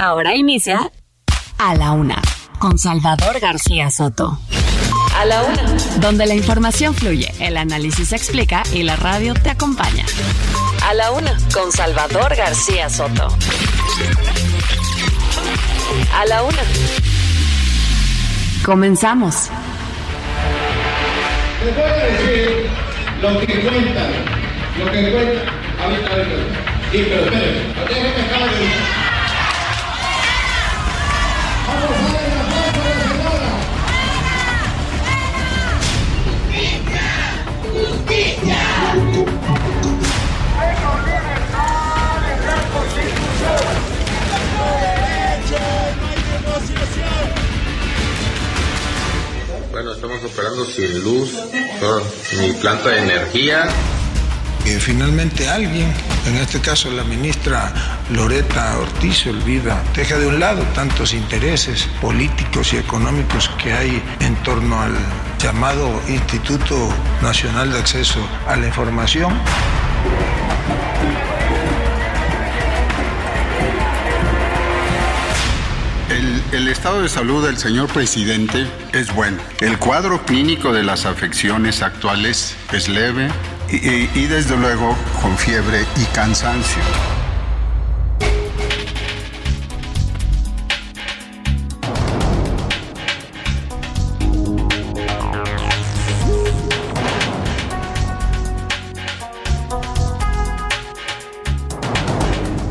Ahora inicia A la Una con Salvador García Soto. A la Una. Donde la información fluye, el análisis se explica y la radio te acompaña. A la Una con Salvador García Soto. A la Una. Comenzamos. Les voy a decir lo que cuentan, lo que cuentan. Ahorita, ahorita. Sí, pero espérenme, déjenme acabar de Bueno, estamos operando sin luz, ni planta de energía. que finalmente alguien, en este caso la ministra Loreta Ortiz, olvida, deja de un lado tantos intereses políticos y económicos que hay en torno al llamado Instituto Nacional de Acceso a la Información. El, estado de salud del señor presidente es bueno. El cuadro clínico de las afecciones actuales es leve y desde luego con fiebre y cansancio.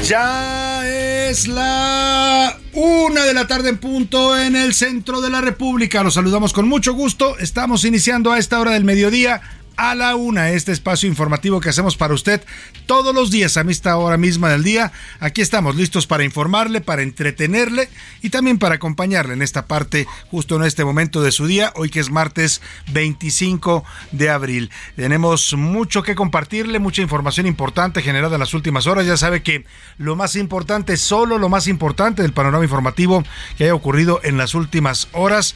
Ya es la una de la tarde en punto en el centro de la República. Los saludamos con mucho gusto. Estamos iniciando a esta hora del mediodía a la una este espacio informativo que hacemos para usted todos los días a esta hora misma del día. Aquí estamos listos para informarle, para entretenerle y también para acompañarle en esta parte justo en este momento de su día, hoy que es martes 25 de abril. Tenemos mucho que compartirle, mucha información importante generada en las últimas horas. Ya sabe que lo más importante, solo lo más importante del panorama informativo que haya ocurrido en las últimas horas,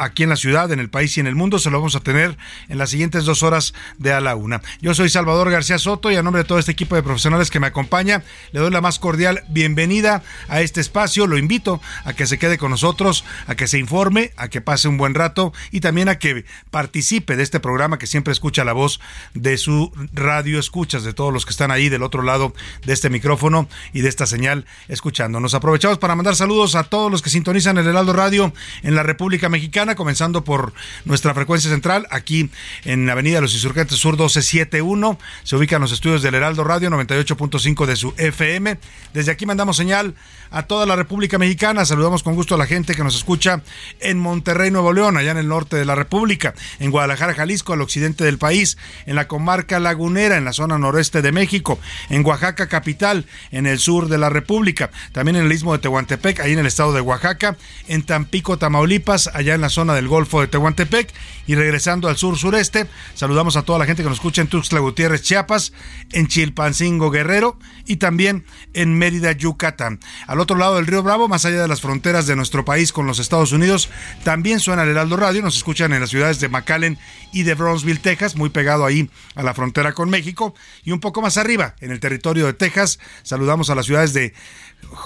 aquí en la ciudad, en el país y en el mundo, se lo vamos a tener en las siguientes dos horas de a la una. Yo soy Salvador García Soto y a nombre de todo este equipo de profesionales que me acompaña, le doy la más cordial bienvenida a este espacio. Lo invito a que se quede con nosotros, a que se informe, a que pase un buen rato y también a que participe de este programa que siempre escucha la voz de su radio escuchas, de todos los que están ahí del otro lado de este micrófono y de esta señal escuchando. Nos aprovechamos para mandar saludos a todos los que sintonizan el Heraldo Radio en la República Mexicana, comenzando por nuestra frecuencia central aquí en Avenida Los Insurgentes Sur 1271. Se ubican los estudios del Heraldo Radio 98.5 de su FM. Desde aquí mandamos señal a toda la República Mexicana. Saludamos con gusto a la gente que nos escucha en Monterrey, Nuevo León, allá en el norte de la República, en Guadalajara, Jalisco, al occidente del país, en la comarca lagunera, en la zona noroeste de México, en Oaxaca capital, en el sur de la República, también en el istmo de Tehuantepec, ahí en el estado de Oaxaca, en Tampico, Tamaulipas, allá en la zona del Golfo de Tehuantepec, y regresando al sur sureste, saludamos a toda la gente que nos escucha en Tuxtla Gutiérrez, Chiapas, en Chilpancingo, Guerrero, y también en Mérida, Yucatán. Al otro lado del río Bravo, más allá de las fronteras de nuestro país con los Estados Unidos, también suena el Heraldo Radio, nos escuchan en las ciudades de McAllen y de Brownsville, Texas, muy pegado ahí a la frontera con México, y un poco más arriba, en el territorio de Texas, saludamos a las ciudades de,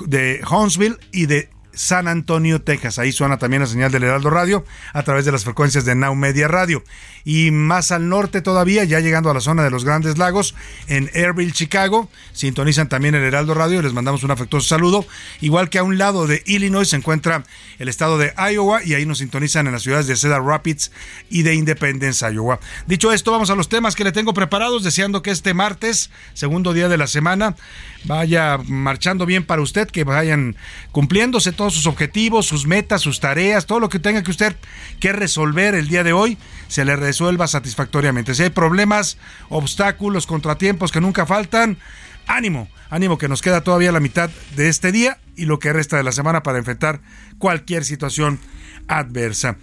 de y de San Antonio, Texas. Ahí suena también la señal del Heraldo Radio a través de las frecuencias de Now Media Radio. Y más al norte todavía, ya llegando a la zona de los Grandes Lagos, en Airville, Chicago, sintonizan también el Heraldo Radio. Les mandamos un afectuoso saludo. Igual que a un lado de Illinois se encuentra el estado de Iowa y ahí nos sintonizan en las ciudades de Cedar Rapids y de Independence, Iowa. Dicho esto, vamos a los temas que le tengo preparados, deseando que este martes, segundo día de la semana, vaya marchando bien para usted, que vayan cumpliéndose todos sus objetivos, sus metas, sus tareas, todo lo que tenga que usted que resolver el día de hoy, se le resuelva satisfactoriamente. Si hay problemas, obstáculos, contratiempos que nunca faltan, ánimo, ánimo que nos queda todavía la mitad de este día y lo que resta de la semana para enfrentar cualquier situación adversa.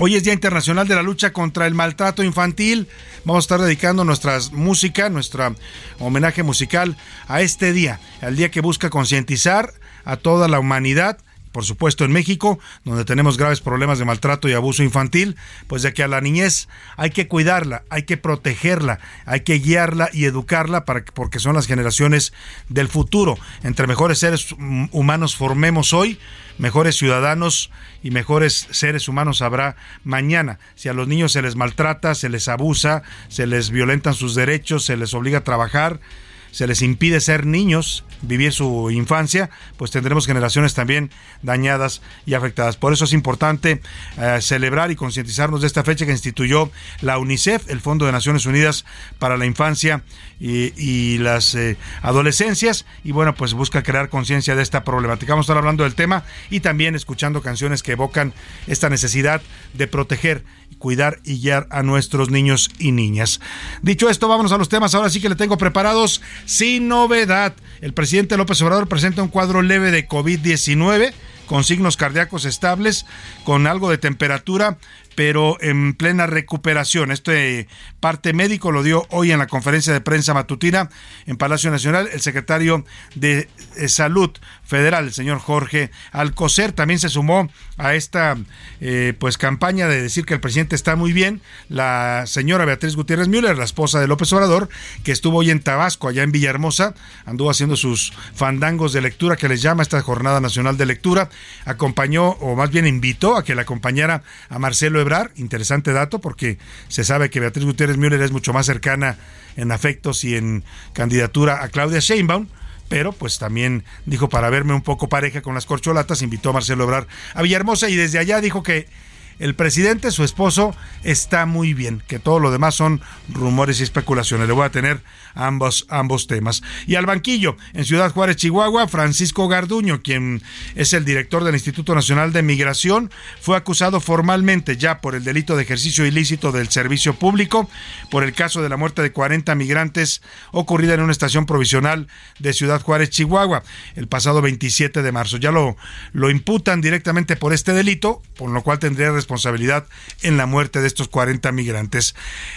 Hoy es Día Internacional de la Lucha contra el Maltrato Infantil. Vamos a estar dedicando nuestra música, nuestro homenaje musical a este día, al día que busca concientizar a toda la humanidad por supuesto en México, donde tenemos graves problemas de maltrato y abuso infantil, pues de que a la niñez hay que cuidarla, hay que protegerla, hay que guiarla y educarla para que, porque son las generaciones del futuro. Entre mejores seres humanos formemos hoy, mejores ciudadanos y mejores seres humanos habrá mañana. Si a los niños se les maltrata, se les abusa, se les violentan sus derechos, se les obliga a trabajar, se les impide ser niños, vivir su infancia, pues tendremos generaciones también dañadas y afectadas. Por eso es importante eh, celebrar y concientizarnos de esta fecha que instituyó la UNICEF, el Fondo de Naciones Unidas para la Infancia y, las eh, Adolescencias, y bueno, pues busca crear conciencia de esta problemática. Vamos a estar hablando del tema y también escuchando canciones que evocan esta necesidad de proteger cuidar y guiar a nuestros niños y niñas. Dicho esto, vámonos a los temas. Ahora sí que le tengo preparados sin novedad. El presidente López Obrador presenta un cuadro leve de COVID-19 con signos cardíacos estables, con algo de temperatura, pero en plena recuperación. Este parte médico lo dio hoy en la conferencia de prensa matutina en Palacio Nacional el secretario de eh, Salud Federal, el señor Jorge Alcocer, también se sumó a esta eh, pues campaña de decir que el presidente está muy bien. La señora Beatriz Gutiérrez Müller, la esposa de López Obrador, que estuvo hoy en Tabasco, allá en Villahermosa, anduvo haciendo sus fandangos de lectura que les llama esta Jornada Nacional de Lectura, acompañó o más bien invitó a que la acompañara a Marcelo interesante dato porque se sabe que Beatriz Gutiérrez Müller es mucho más cercana en afectos y en candidatura a Claudia Sheinbaum, pero pues también dijo para verme un poco pareja con las corcholatas, invitó a Marcelo Ebrar a Villahermosa y desde allá dijo que el presidente, su esposo, está muy bien, que todo lo demás son rumores y especulaciones. Le voy a tener ambos, ambos temas. Y al banquillo, en Ciudad Juárez, Chihuahua, Francisco Garduño, quien es el director del Instituto Nacional de Migración, fue acusado formalmente ya por el delito de ejercicio ilícito del servicio público, por el caso de la muerte de 40 migrantes ocurrida en una estación provisional de Ciudad Juárez, Chihuahua, el pasado 27 de marzo. Ya lo, lo imputan directamente por este delito, por lo cual tendría responsabilidad en la muerte de estos 40 migrantes.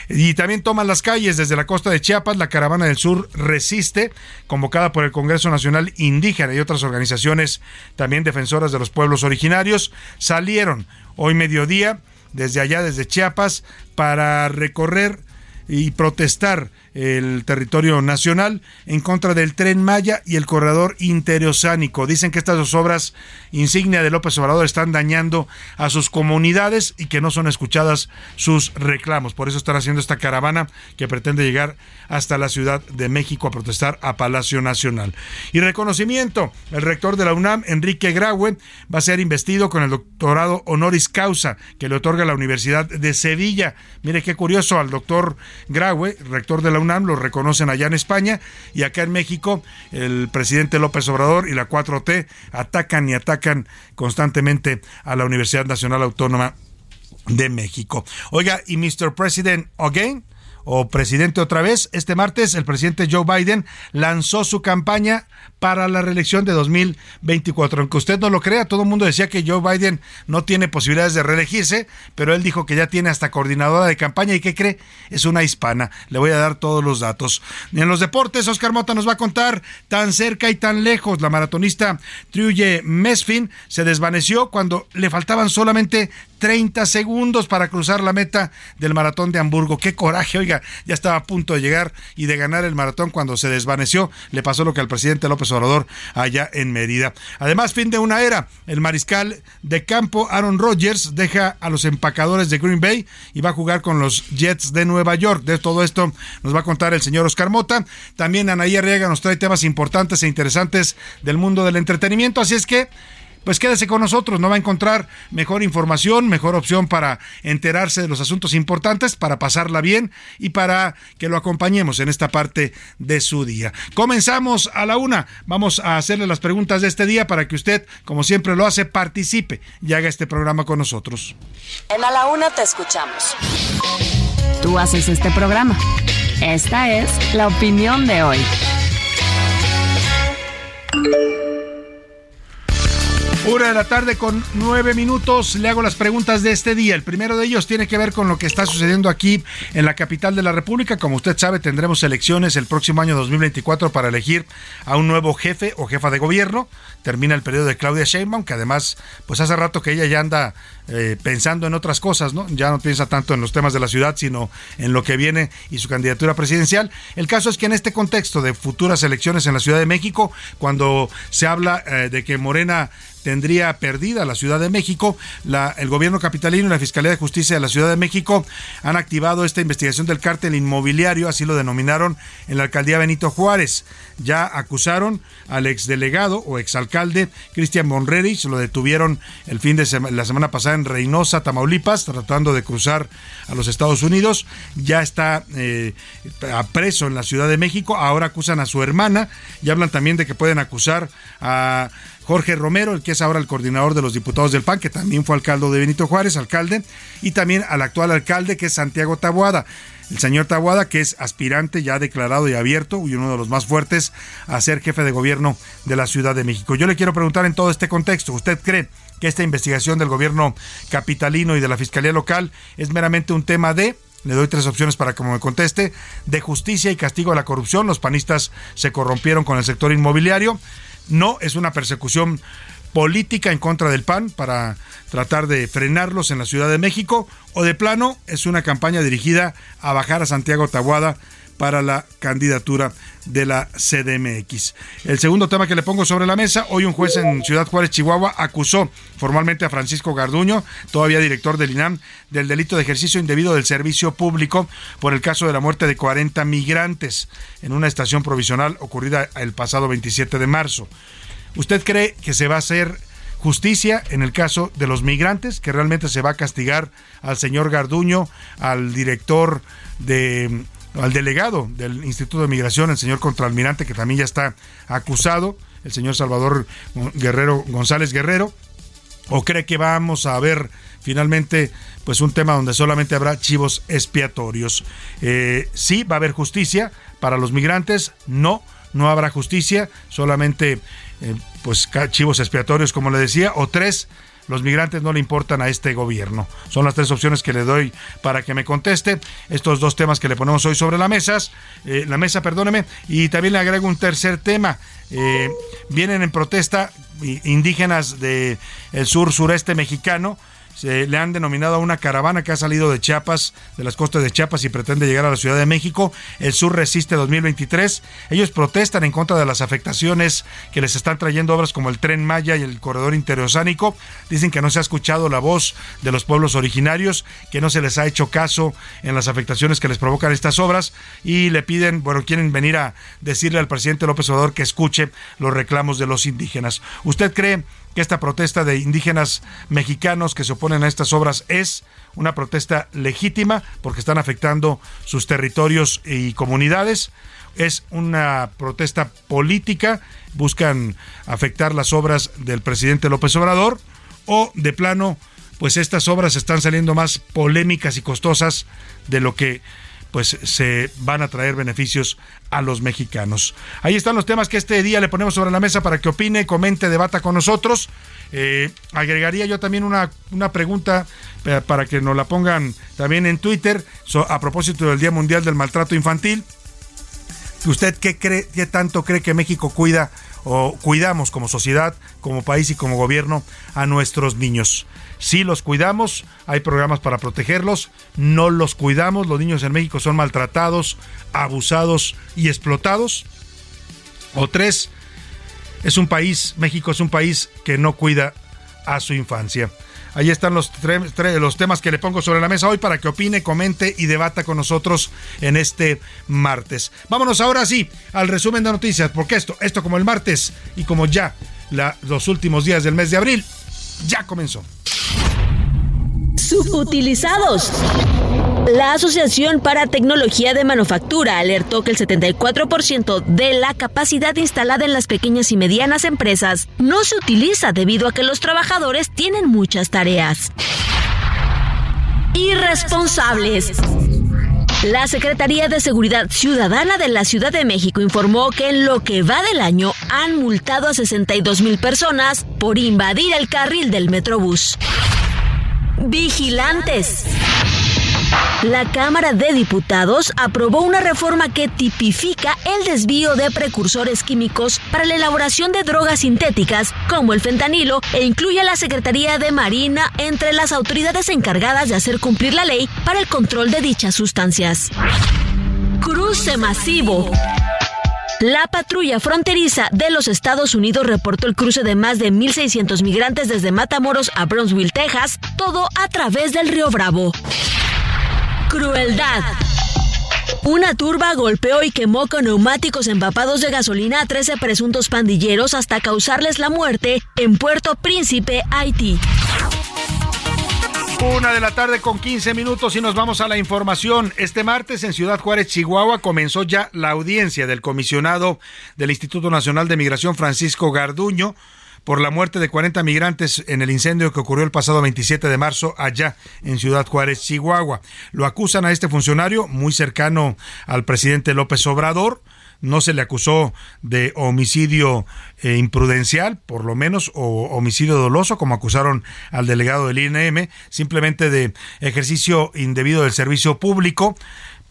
Y también toman las calles desde la costa de Chiapas, la caravana del sur resiste, convocada por el Congreso Nacional Indígena y otras organizaciones también defensoras de los pueblos originarios, salieron hoy mediodía desde allá, desde Chiapas, para recorrer y protestar el territorio nacional en contra del tren Maya y el corredor interoceánico. Dicen que estas dos obras insignia de López Obrador están dañando a sus comunidades y que no son escuchadas sus reclamos. Por eso están haciendo esta caravana que pretende llegar hasta la Ciudad de México a protestar a Palacio Nacional. Y reconocimiento, el rector de la UNAM, Enrique Graue, va a ser investido con el doctorado honoris causa que le otorga la Universidad de Sevilla. Mire qué curioso, al doctor Graue, rector de la UNAM, lo reconocen allá en España y acá en México el presidente López Obrador y la 4T atacan y atacan constantemente a la Universidad Nacional Autónoma de México. Oiga, ¿y Mr. President again? O presidente otra vez. Este martes el presidente Joe Biden lanzó su campaña para la reelección de 2024. Aunque usted no lo crea, todo el mundo decía que Joe Biden no tiene posibilidades de reelegirse, pero él dijo que ya tiene hasta coordinadora de campaña y que cree es una hispana. Le voy a dar todos los datos. En los deportes, Oscar Mota nos va a contar tan cerca y tan lejos. La maratonista Truye Mesfin se desvaneció cuando le faltaban solamente 30 segundos para cruzar la meta del maratón de Hamburgo. Qué coraje, oiga, ya estaba a punto de llegar y de ganar el maratón cuando se desvaneció. Le pasó lo que al presidente López Obrador allá en Mérida. Además, fin de una era. El mariscal de campo Aaron Rodgers deja a los empacadores de Green Bay y va a jugar con los Jets de Nueva York. De todo esto nos va a contar el señor Oscar Mota. También Anaí Arriaga nos trae temas importantes e interesantes del mundo del entretenimiento. Así es que pues quédese con nosotros, no va a encontrar mejor información, mejor opción para enterarse de los asuntos importantes, para pasarla bien y para que lo acompañemos en esta parte de su día. Comenzamos a la una, vamos a hacerle las preguntas de este día para que usted, como siempre lo hace, participe y haga este programa con nosotros. En A la Una te escuchamos. Tú haces este programa. Esta es la opinión de hoy. Una de la tarde con nueve minutos. Le hago las preguntas de este día. El primero de ellos tiene que ver con lo que está sucediendo aquí en la capital de la República. Como usted sabe, tendremos elecciones el próximo año 2024 para elegir a un nuevo jefe o jefa de gobierno. Termina el periodo de Claudia Sheinbaum, que además, pues hace rato que ella ya anda eh, pensando en otras cosas, ¿no? Ya no piensa tanto en los temas de la ciudad, sino en lo que viene y su candidatura presidencial. El caso es que en este contexto de futuras elecciones en la Ciudad de México, cuando se habla eh, de que Morena tendría perdida la Ciudad de México. el gobierno capitalino y la Fiscalía de Justicia de la Ciudad de México han activado esta investigación del cártel inmobiliario, así lo denominaron en la alcaldía Benito Juárez. Ya acusaron al exdelegado o exalcalde Cristian se lo detuvieron el fin de la semana pasada en Reynosa, Tamaulipas, tratando de cruzar a los Estados Unidos. Ya está eh, preso en la Ciudad de México. Ahora acusan a su hermana y hablan también de que pueden acusar a Jorge Romero, el que es ahora el coordinador de los diputados del PAN, que también fue alcalde de Benito Juárez, alcalde, y también al actual alcalde, que es Santiago Tabuada. El señor Tabuada, que es aspirante ya declarado y abierto y uno de los más fuertes a ser jefe de gobierno de la Ciudad de México. Yo le quiero preguntar en todo este contexto, ¿usted cree que esta investigación del gobierno capitalino y de la Fiscalía Local es meramente un tema de le doy tres opciones para que me conteste. De justicia y castigo a la corrupción. Los panistas se corrompieron con el sector inmobiliario. No es una persecución política en contra del PAN para tratar de frenarlos en la Ciudad de México o de plano es una campaña dirigida a bajar a Santiago Tabuada para la candidatura de la CDMX. El segundo tema que le pongo sobre la mesa, hoy un juez en Ciudad Juárez, Chihuahua, acusó formalmente a Francisco Garduño, todavía director del INAM, del delito de ejercicio indebido del servicio público por el caso de la muerte de 40 migrantes en una estación provisional ocurrida el pasado 27 de marzo. ¿Usted cree que se va a hacer justicia en el caso de los migrantes, que realmente se va a castigar al señor Garduño, al director de al delegado del Instituto de Migración, el señor contraalmirante, que también ya está acusado, el señor Salvador Guerrero González Guerrero, o cree que vamos a ver finalmente pues un tema donde solamente habrá chivos expiatorios. Eh, sí, va a haber justicia para los migrantes, no, no habrá justicia, solamente eh, pues chivos expiatorios, como le decía, o tres, los migrantes no le importan a este gobierno. Son las tres opciones que le doy para que me conteste. Estos dos temas que le ponemos hoy sobre la mesa, eh, la mesa, perdóneme, y también le agrego un tercer tema. Eh, vienen en protesta indígenas del sur sureste mexicano se le han denominado a una caravana que ha salido de Chiapas, de las costas de Chiapas y pretende llegar a la Ciudad de México. El Sur Resiste 2023. Ellos protestan en contra de las afectaciones que les están trayendo obras como el Tren Maya y el Corredor Interoceánico. Dicen que no se ha escuchado la voz de los pueblos originarios, que no se les ha hecho caso en las afectaciones que les provocan estas obras y le piden, bueno, quieren venir a decirle al presidente López Obrador que escuche los reclamos de los indígenas. ¿Usted cree que esta protesta de indígenas mexicanos que se oponen a estas obras es una protesta legítima porque están afectando sus territorios y comunidades. Es una protesta política, buscan afectar las obras del presidente López Obrador o de plano, pues estas obras están saliendo más polémicas y costosas de lo que pues se van a traer beneficios a los mexicanos. Ahí están los temas que este día le ponemos sobre la mesa para que opine, comente, debata con nosotros. Eh, agregaría yo también una, una pregunta eh, para que nos la pongan también en Twitter a propósito del Día Mundial del Maltrato Infantil. ¿Usted qué cree, qué tanto cree que México cuida o cuidamos como sociedad, como país y como gobierno a nuestros niños? Si los cuidamos, hay programas para protegerlos, no los cuidamos, los niños en México son maltratados, abusados y explotados. O tres, es un país, México es un país que no cuida a su infancia. Ahí están los, los temas que le pongo sobre la mesa hoy para que opine, comente y debata con nosotros en este martes. Vámonos ahora sí al resumen de noticias, porque esto, esto como el martes y como ya los últimos días del mes de abril, ya comenzó. Subutilizados. La Asociación para Tecnología de Manufactura alertó que el 74% de la capacidad instalada en las pequeñas y medianas empresas no se utiliza debido a que los trabajadores tienen muchas tareas. Irresponsables. La Secretaría de Seguridad Ciudadana de la Ciudad de México informó que en lo que va del año han multado a 62 mil personas por invadir el carril del Metrobús. Vigilantes. La Cámara de Diputados aprobó una reforma que tipifica el desvío de precursores químicos para la elaboración de drogas sintéticas como el fentanilo e incluye a la Secretaría de Marina entre las autoridades encargadas de hacer cumplir la ley para el control de dichas sustancias. Cruce masivo. La patrulla fronteriza de los Estados Unidos reportó el cruce de más de 1.600 migrantes desde Matamoros a Brownsville, Texas, todo a través del río Bravo. Crueldad. Una turba golpeó y quemó con neumáticos empapados de gasolina a 13 presuntos pandilleros hasta causarles la muerte en Puerto Príncipe, Haití. Una de la tarde con 15 minutos y nos vamos a la información. Este martes en Ciudad Juárez, Chihuahua, comenzó ya la audiencia del comisionado del Instituto Nacional de Migración, Francisco Garduño por la muerte de 40 migrantes en el incendio que ocurrió el pasado 27 de marzo allá en Ciudad Juárez, Chihuahua. Lo acusan a este funcionario muy cercano al presidente López Obrador no se le acusó de homicidio eh, imprudencial, por lo menos, o homicidio doloso, como acusaron al delegado del INM, simplemente de ejercicio indebido del servicio público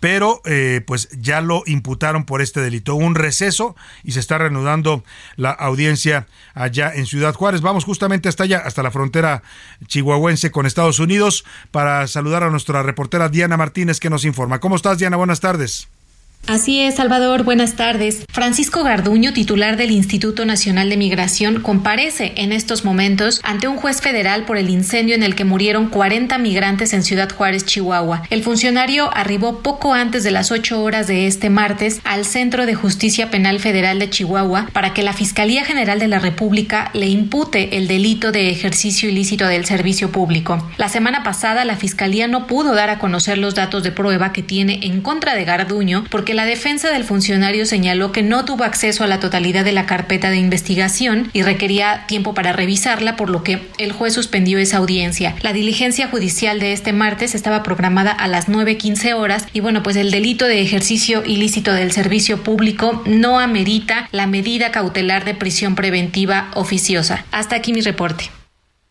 pero eh, pues ya lo imputaron por este delito. Un receso y se está reanudando la audiencia allá en Ciudad Juárez. Vamos justamente hasta allá, hasta la frontera chihuahuense con Estados Unidos, para saludar a nuestra reportera Diana Martínez que nos informa. ¿Cómo estás, Diana? Buenas tardes. Así es, Salvador, buenas tardes. Francisco Garduño, titular del Instituto Nacional de Migración, comparece en estos momentos ante un juez federal por el incendio en el que murieron 40 migrantes en Ciudad Juárez, Chihuahua. El funcionario arribó poco antes de las 8 horas de este martes al Centro de Justicia Penal Federal de Chihuahua para que la Fiscalía General de la República le impute el delito de ejercicio ilícito del servicio público. La semana pasada, la Fiscalía no pudo dar a conocer los datos de prueba que tiene en contra de Garduño porque la defensa del funcionario señaló que no tuvo acceso a la totalidad de la carpeta de investigación y requería tiempo para revisarla, por lo que el juez suspendió esa audiencia. La diligencia judicial de este martes estaba programada a las 9.15 horas y bueno, pues el delito de ejercicio ilícito del servicio público no amerita la medida cautelar de prisión preventiva oficiosa. Hasta aquí mi reporte.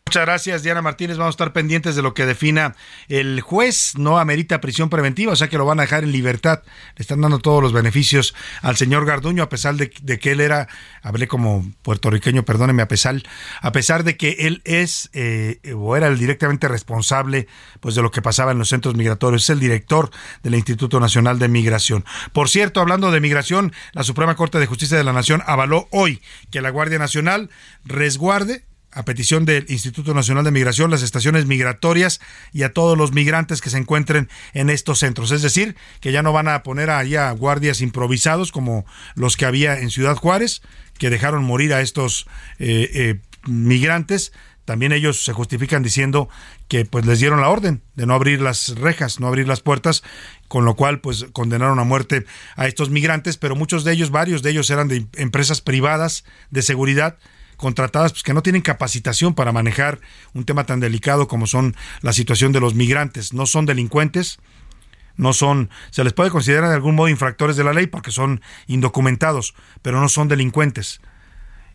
Muchas gracias, Diana Martínez. Vamos a estar pendientes de lo que defina el juez. No amerita prisión preventiva, o sea que lo van a dejar en libertad. Le están dando todos los beneficios al señor Garduño, a pesar de, que él era, hablé como puertorriqueño, perdóneme, a pesar, a pesar de que él es eh, o era el directamente responsable pues de lo que pasaba en los centros migratorios. Es el director del Instituto Nacional de Migración. Por cierto, hablando de migración, la Suprema Corte de Justicia de la Nación avaló hoy que la Guardia Nacional resguarde a petición del Instituto Nacional de Migración, las estaciones migratorias y a todos los migrantes que se encuentren en estos centros. Es decir, que ya no van a poner ahí a guardias improvisados como los que había en Ciudad Juárez, que dejaron morir a estos eh, eh, migrantes. También ellos se justifican diciendo que pues les dieron la orden de no abrir las rejas, no abrir las puertas, con lo cual pues condenaron a muerte a estos migrantes, pero muchos de ellos, varios de ellos eran de empresas privadas de seguridad contratadas pues, que no tienen capacitación para manejar un tema tan delicado como son la situación de los migrantes. No son delincuentes, no son, se les puede considerar de algún modo infractores de la ley porque son indocumentados, pero no son delincuentes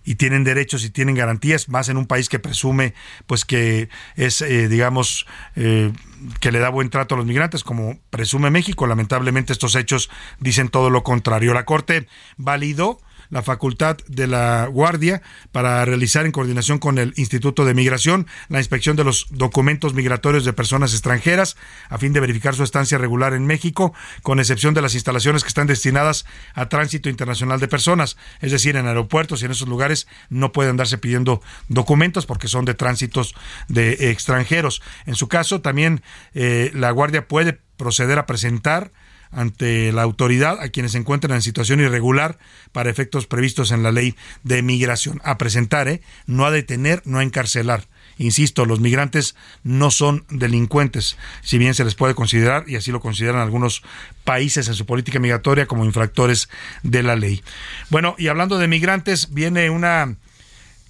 y tienen derechos y tienen garantías, más en un país que presume, pues que es, eh, digamos, eh, que le da buen trato a los migrantes, como presume México. Lamentablemente estos hechos dicen todo lo contrario. La Corte validó la facultad de la Guardia para realizar en coordinación con el Instituto de Migración la inspección de los documentos migratorios de personas extranjeras a fin de verificar su estancia regular en México, con excepción de las instalaciones que están destinadas a tránsito internacional de personas, es decir, en aeropuertos y en esos lugares no pueden andarse pidiendo documentos porque son de tránsitos de extranjeros. En su caso, también eh, la Guardia puede proceder a presentar ante la autoridad a quienes se encuentran en situación irregular para efectos previstos en la ley de migración. A presentar, ¿eh? no a detener, no a encarcelar. Insisto, los migrantes no son delincuentes, si bien se les puede considerar, y así lo consideran algunos países en su política migratoria, como infractores de la ley. Bueno, y hablando de migrantes, viene una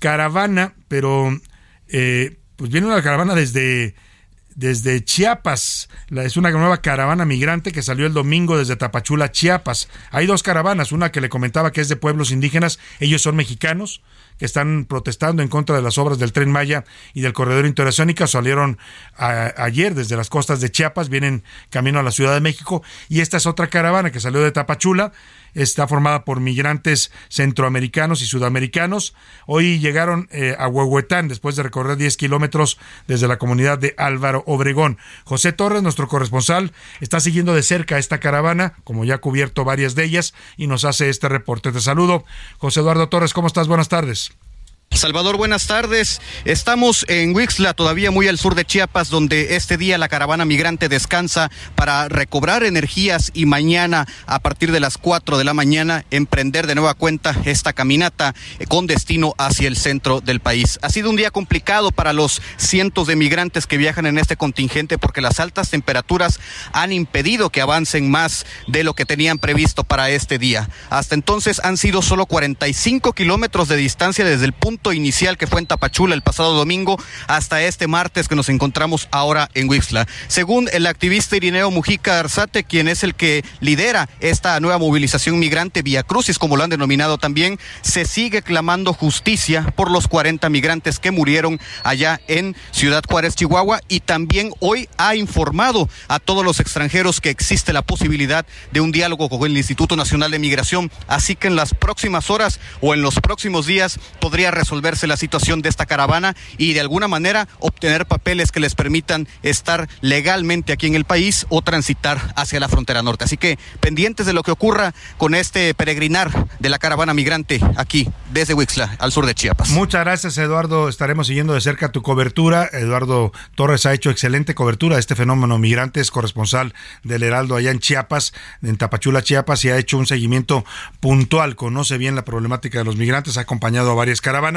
caravana, pero eh, pues viene una caravana desde desde Chiapas. es una nueva caravana migrante que salió el domingo desde Tapachula, Chiapas. Hay dos caravanas, una que le comentaba que es de pueblos indígenas, ellos son mexicanos, que están protestando en contra de las obras del tren Maya y del corredor interoceánico. Salieron ayer desde las costas de Chiapas, vienen camino a la Ciudad de México. Y esta es otra caravana que salió de Tapachula está formada por migrantes centroamericanos y sudamericanos. Hoy llegaron eh, a Huehuetán después de recorrer 10 kilómetros desde la comunidad de Álvaro Obregón. José Torres, nuestro corresponsal, está siguiendo de cerca esta caravana, como ya ha cubierto varias de ellas, y nos hace este reporte. Te saludo. José Eduardo Torres, ¿cómo estás? Buenas tardes. Salvador, buenas tardes. Estamos en Huixla, todavía muy al sur de Chiapas, donde este día la caravana migrante descansa para recobrar energías y mañana, a partir de las 4 de la mañana, emprender de nueva cuenta esta caminata con destino hacia el centro del país. Ha sido un día complicado para los cientos de migrantes que viajan en este contingente porque las altas temperaturas han impedido que avancen más de lo que tenían previsto para este día. Hasta entonces han sido solo 45 kilómetros de distancia desde el punto inicial que fue en Tapachula el pasado domingo hasta este martes que nos encontramos ahora en Huixla. Según el activista Irineo Mujica Arzate, quien es el que lidera esta nueva movilización migrante Vía Crucis, como lo han denominado también, se sigue clamando justicia por los 40 migrantes que murieron allá en Ciudad Juárez, Chihuahua, y también hoy ha informado a todos los extranjeros que existe la posibilidad de un diálogo con el Instituto Nacional de Migración, así que en las próximas horas o en los próximos días podría resolverse la situación de esta caravana y de alguna manera obtener papeles que les permitan estar legalmente aquí en el país o transitar hacia la frontera norte. Así que pendientes de lo que ocurra con este peregrinar de la caravana migrante aquí desde Huixla al sur de Chiapas. Muchas gracias Eduardo, estaremos siguiendo de cerca tu cobertura. Eduardo Torres ha hecho excelente cobertura de este fenómeno migrante, es corresponsal del Heraldo allá en Chiapas, en Tapachula, Chiapas, y ha hecho un seguimiento puntual, conoce bien la problemática de los migrantes, ha acompañado a varias caravanas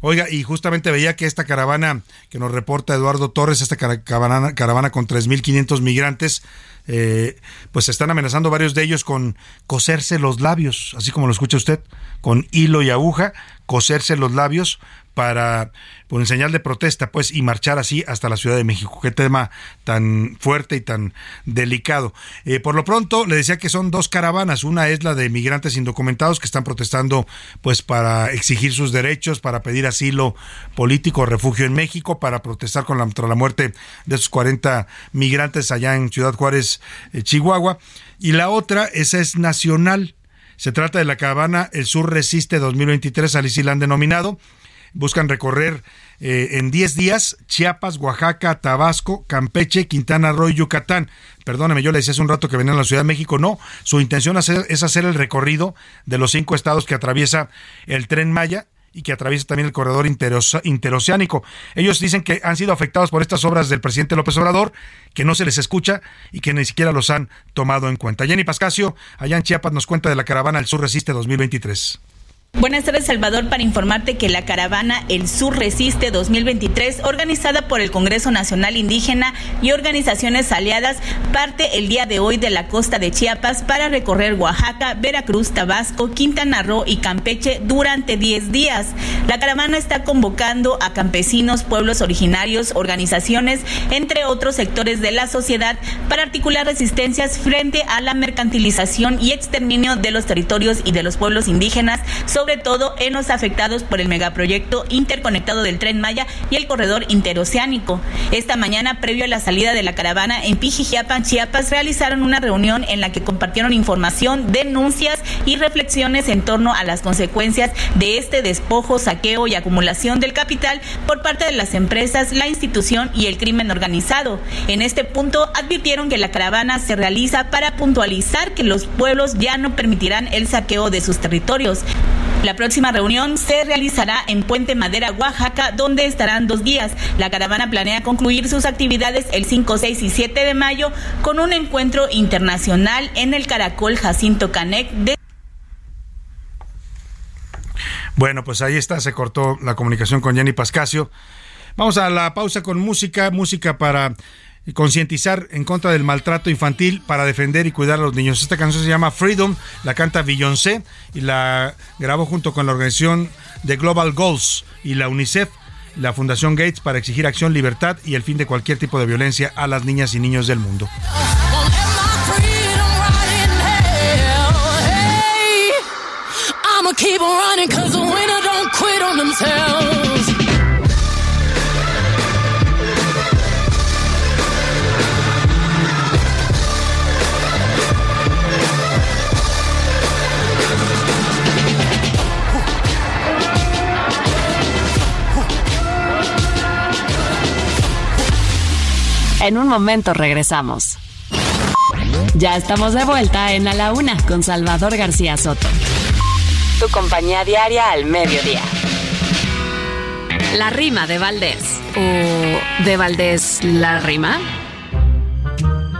Oiga, y justamente veía que esta caravana que nos reporta Eduardo Torres, esta caravana, caravana con 3.500 migrantes, eh, pues están amenazando varios de ellos con coserse los labios, así como lo escucha usted, con hilo y aguja, coserse los labios para por en señal de protesta, pues, y marchar así hasta la Ciudad de México. Qué tema tan fuerte y tan delicado. Eh, por lo pronto, le decía que son dos caravanas. Una es la de migrantes indocumentados que están protestando, pues, para exigir sus derechos, para pedir asilo político, refugio en México, para protestar contra la muerte de esos 40 migrantes allá en Ciudad Juárez, eh, Chihuahua. Y la otra, esa es nacional. Se trata de la caravana El Sur Resiste 2023, así la han denominado buscan recorrer eh, en 10 días Chiapas, Oaxaca, Tabasco, Campeche, Quintana Roo y Yucatán. Perdóneme, yo le decía hace un rato que venían a la Ciudad de México. No, su intención es hacer el recorrido de los cinco estados que atraviesa el tren Maya y que atraviesa también el corredor interoceánico. Ellos dicen que han sido afectados por estas obras del presidente López Obrador, que no se les escucha y que ni siquiera los han tomado en cuenta. Jenny Pascasio, allá en Chiapas, nos cuenta de la caravana El Sur Resiste 2023. Buenas tardes, Salvador, para informarte que la caravana El Sur Resiste 2023, organizada por el Congreso Nacional Indígena y organizaciones aliadas, parte el día de hoy de la costa de Chiapas para recorrer Oaxaca, Veracruz, Tabasco, Quintana Roo y Campeche durante 10 días. La caravana está convocando a campesinos, pueblos originarios, organizaciones, entre otros sectores de la sociedad, para articular resistencias frente a la mercantilización y exterminio de los territorios y de los pueblos indígenas sobre todo en los afectados por el megaproyecto interconectado del tren Maya y el corredor interoceánico. Esta mañana, previo a la salida de la caravana en Pijijiapan, Chiapas, realizaron una reunión en la que compartieron información, denuncias y reflexiones en torno a las consecuencias de este despojo, saqueo y acumulación del capital por parte de las empresas, la institución y el crimen organizado. En este punto advirtieron que la caravana se realiza para puntualizar que los pueblos ya no permitirán el saqueo de sus territorios. La próxima reunión se realizará en Puente Madera, Oaxaca, donde estarán dos días. La caravana planea concluir sus actividades el 5, 6 y 7 de mayo con un encuentro internacional en el Caracol Jacinto Canec de bueno, pues ahí está, se cortó la comunicación con Jenny Pascasio. Vamos a la pausa con música, música para concientizar en contra del maltrato infantil para defender y cuidar a los niños. Esta canción se llama Freedom, la canta Beyoncé y la grabó junto con la organización de Global Goals y la UNICEF la Fundación Gates para exigir acción, libertad y el fin de cualquier tipo de violencia a las niñas y niños del mundo. En un momento regresamos. Ya estamos de vuelta en A la Una con Salvador García Soto. Tu compañía diaria al mediodía. La rima de Valdés. ¿O de Valdés la rima?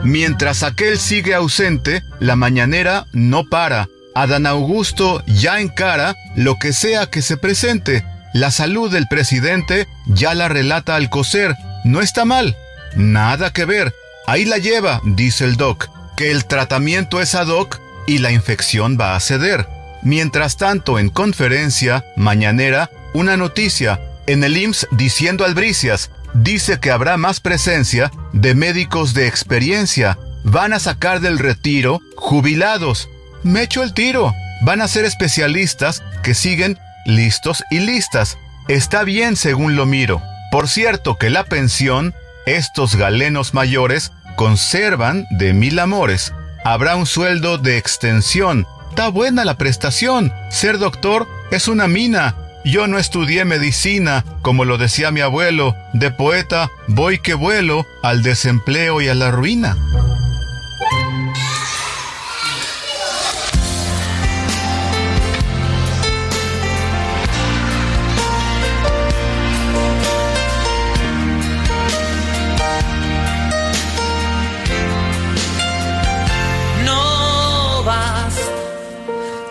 Mientras aquel sigue ausente, la mañanera no para. Adán Augusto ya encara lo que sea que se presente. La salud del presidente ya la relata al coser. No está mal, Nada que ver. Ahí la lleva, dice el doc, que el tratamiento es ad hoc y la infección va a ceder. Mientras tanto, en conferencia mañanera, una noticia en el IMSS diciendo albricias, dice que habrá más presencia de médicos de experiencia. Van a sacar del retiro jubilados. Me echo el tiro. Van a ser especialistas que siguen listos y listas. Está bien según lo miro. Por cierto que la pensión estos galenos mayores conservan de mil amores. Habrá un sueldo de extensión. Está buena la prestación. Ser doctor es una mina. Yo no estudié medicina, como lo decía mi abuelo. De poeta voy que vuelo al desempleo y a la ruina.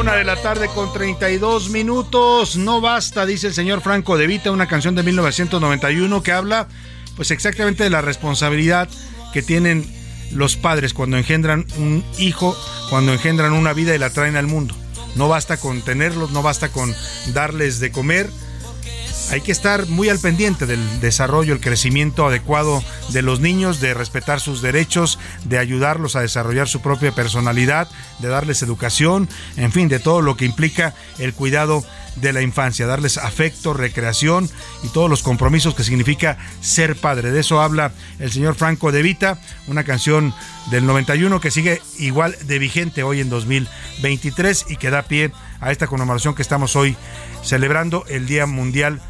Una de la tarde con 32 minutos. No basta, dice el señor Franco De Vita, una canción de 1991 que habla pues exactamente de la responsabilidad que tienen los padres cuando engendran un hijo, cuando engendran una vida y la traen al mundo. No basta con tenerlos, no basta con darles de comer, hay que estar muy al pendiente del desarrollo, el crecimiento adecuado de los niños, de respetar sus derechos, de ayudarlos a desarrollar su propia personalidad, de darles educación, en fin, de todo lo que implica el cuidado de la infancia, darles afecto, recreación y todos los compromisos que significa ser padre. De eso habla el señor Franco De Vita, una canción del 91 que sigue igual de vigente hoy en 2023 y que da pie a esta conmemoración que estamos hoy celebrando el Día Mundial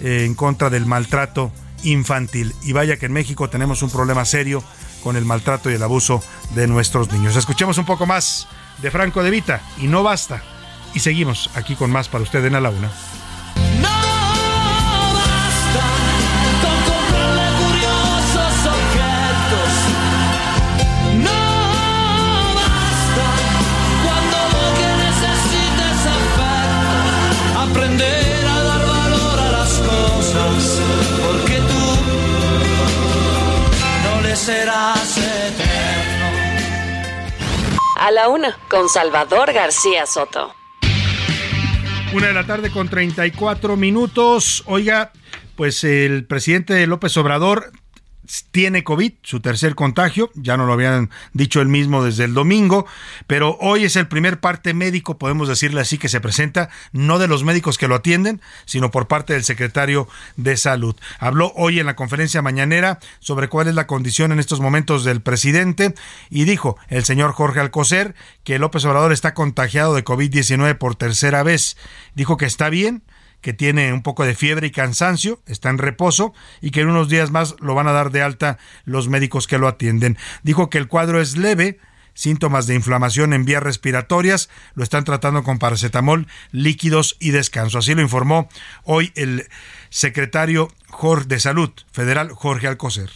eh, en contra del maltrato infantil. Y vaya que en México tenemos un problema serio con el maltrato y el abuso de nuestros niños. Escuchemos un poco más de Franco de Vita y no basta. Y seguimos aquí con más para usted en A la Una. serás eterno. A la una, con Salvador García Soto. Una de la tarde con 34 minutos. Oiga, pues el presidente López Obrador tiene COVID, su tercer contagio, ya no lo habían dicho él mismo desde el domingo, pero hoy es el primer parte médico, podemos decirle así, que se presenta, no de los médicos que lo atienden, sino por parte del secretario de Salud. Habló hoy en la conferencia mañanera sobre cuál es la condición en estos momentos del presidente y dijo el señor Jorge Alcocer que López Obrador está contagiado de COVID-19 por tercera vez. Dijo que está bien, que tiene un poco de fiebre y cansancio, está en reposo y que en unos días más lo van a dar de alta los médicos que lo atienden. Dijo que el cuadro es leve, síntomas de inflamación en vías respiratorias, lo están tratando con paracetamol, líquidos y descanso. Así lo informó hoy el secretario de Salud Federal, Jorge Alcocer.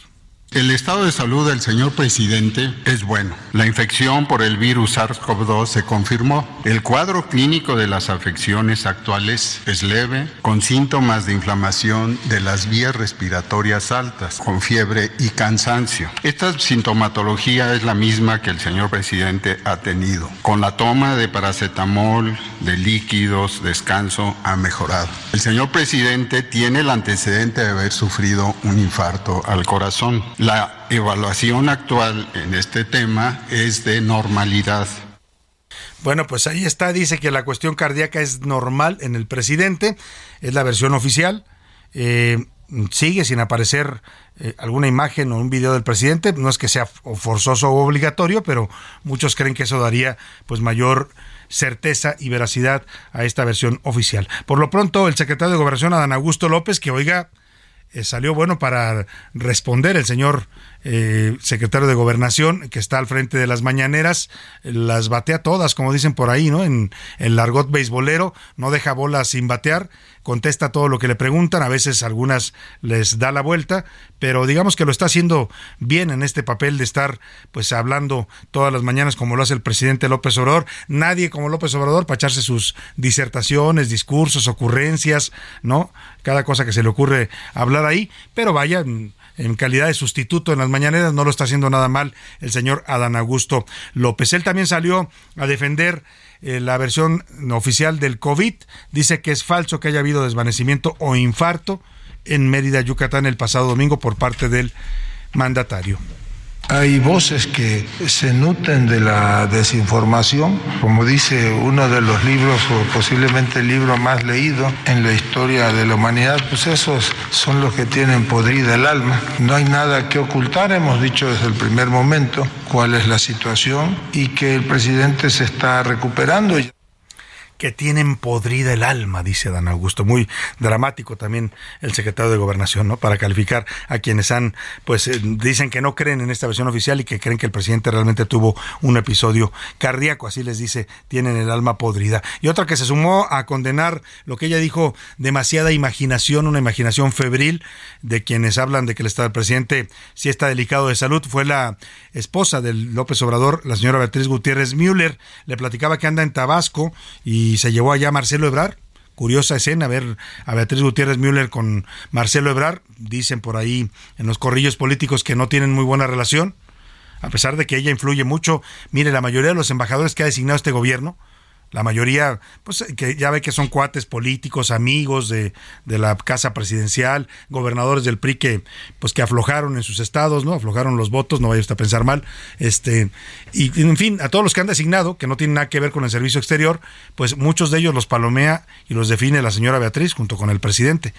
El estado de salud del señor presidente es bueno. La infección por el virus SARS-CoV-2 se confirmó. El cuadro clínico de las afecciones actuales es leve, con síntomas de inflamación de las vías respiratorias altas, con fiebre y cansancio. Esta sintomatología es la misma que el señor presidente ha tenido. Con la toma de paracetamol, de líquidos, descanso, ha mejorado. El señor presidente tiene el antecedente de haber sufrido un infarto al corazón. La evaluación actual en este tema es de normalidad. Bueno, pues ahí está, dice que la cuestión cardíaca es normal en el presidente, es la versión oficial. Eh, sigue sin aparecer eh, alguna imagen o un video del presidente, no es que sea forzoso o obligatorio, pero muchos creen que eso daría pues mayor certeza y veracidad a esta versión oficial. Por lo pronto, el secretario de Gobernación, Adán Augusto López, que oiga, salió bueno para responder el señor eh, secretario de Gobernación, que está al frente de las mañaneras, las batea todas, como dicen por ahí, ¿no? En el largot beisbolero, no deja bolas sin batear, contesta todo lo que le preguntan, a veces algunas les da la vuelta, pero digamos que lo está haciendo bien en este papel de estar pues hablando todas las mañanas como lo hace el presidente López Obrador. Nadie como López Obrador para echarse sus disertaciones, discursos, ocurrencias, ¿no? Cada cosa que se le ocurre hablar ahí, pero vaya, en calidad de sustituto en las mañaneras, no lo está haciendo nada mal el señor Adán Augusto López. Él también salió a defender eh, la versión oficial del COVID. Dice que es falso que haya habido desvanecimiento o infarto en Mérida, Yucatán, el pasado domingo por parte del mandatario. Hay voces que se nutren de la desinformación, como dice uno de los libros, o posiblemente el libro más leído en la historia de la humanidad, pues esos son los que tienen podrida el alma. No hay nada que ocultar, hemos dicho desde el primer momento cuál es la situación y que el presidente se está recuperando que tienen podrida el alma, dice Dan Augusto. Muy dramático también el secretario de Gobernación, ¿no? Para calificar a quienes han, pues eh, dicen que no creen en esta versión oficial y que creen que el presidente realmente tuvo un episodio cardíaco, así les dice, tienen el alma podrida. Y otra que se sumó a condenar lo que ella dijo, demasiada imaginación, una imaginación febril de quienes hablan de que el estado del presidente sí está delicado de salud, fue la esposa del López Obrador, la señora Beatriz Gutiérrez Müller, le platicaba que anda en Tabasco y y se llevó allá Marcelo Ebrar. Curiosa escena ver a Beatriz Gutiérrez Müller con Marcelo Ebrar. Dicen por ahí en los corrillos políticos que no tienen muy buena relación, a pesar de que ella influye mucho. Mire, la mayoría de los embajadores que ha designado este gobierno la mayoría, pues que ya ve que son cuates políticos, amigos de, de, la casa presidencial, gobernadores del PRI que, pues que aflojaron en sus estados, ¿no? Aflojaron los votos, no vaya usted a pensar mal. Este, y en fin, a todos los que han designado, que no tienen nada que ver con el servicio exterior, pues muchos de ellos los palomea y los define la señora Beatriz junto con el presidente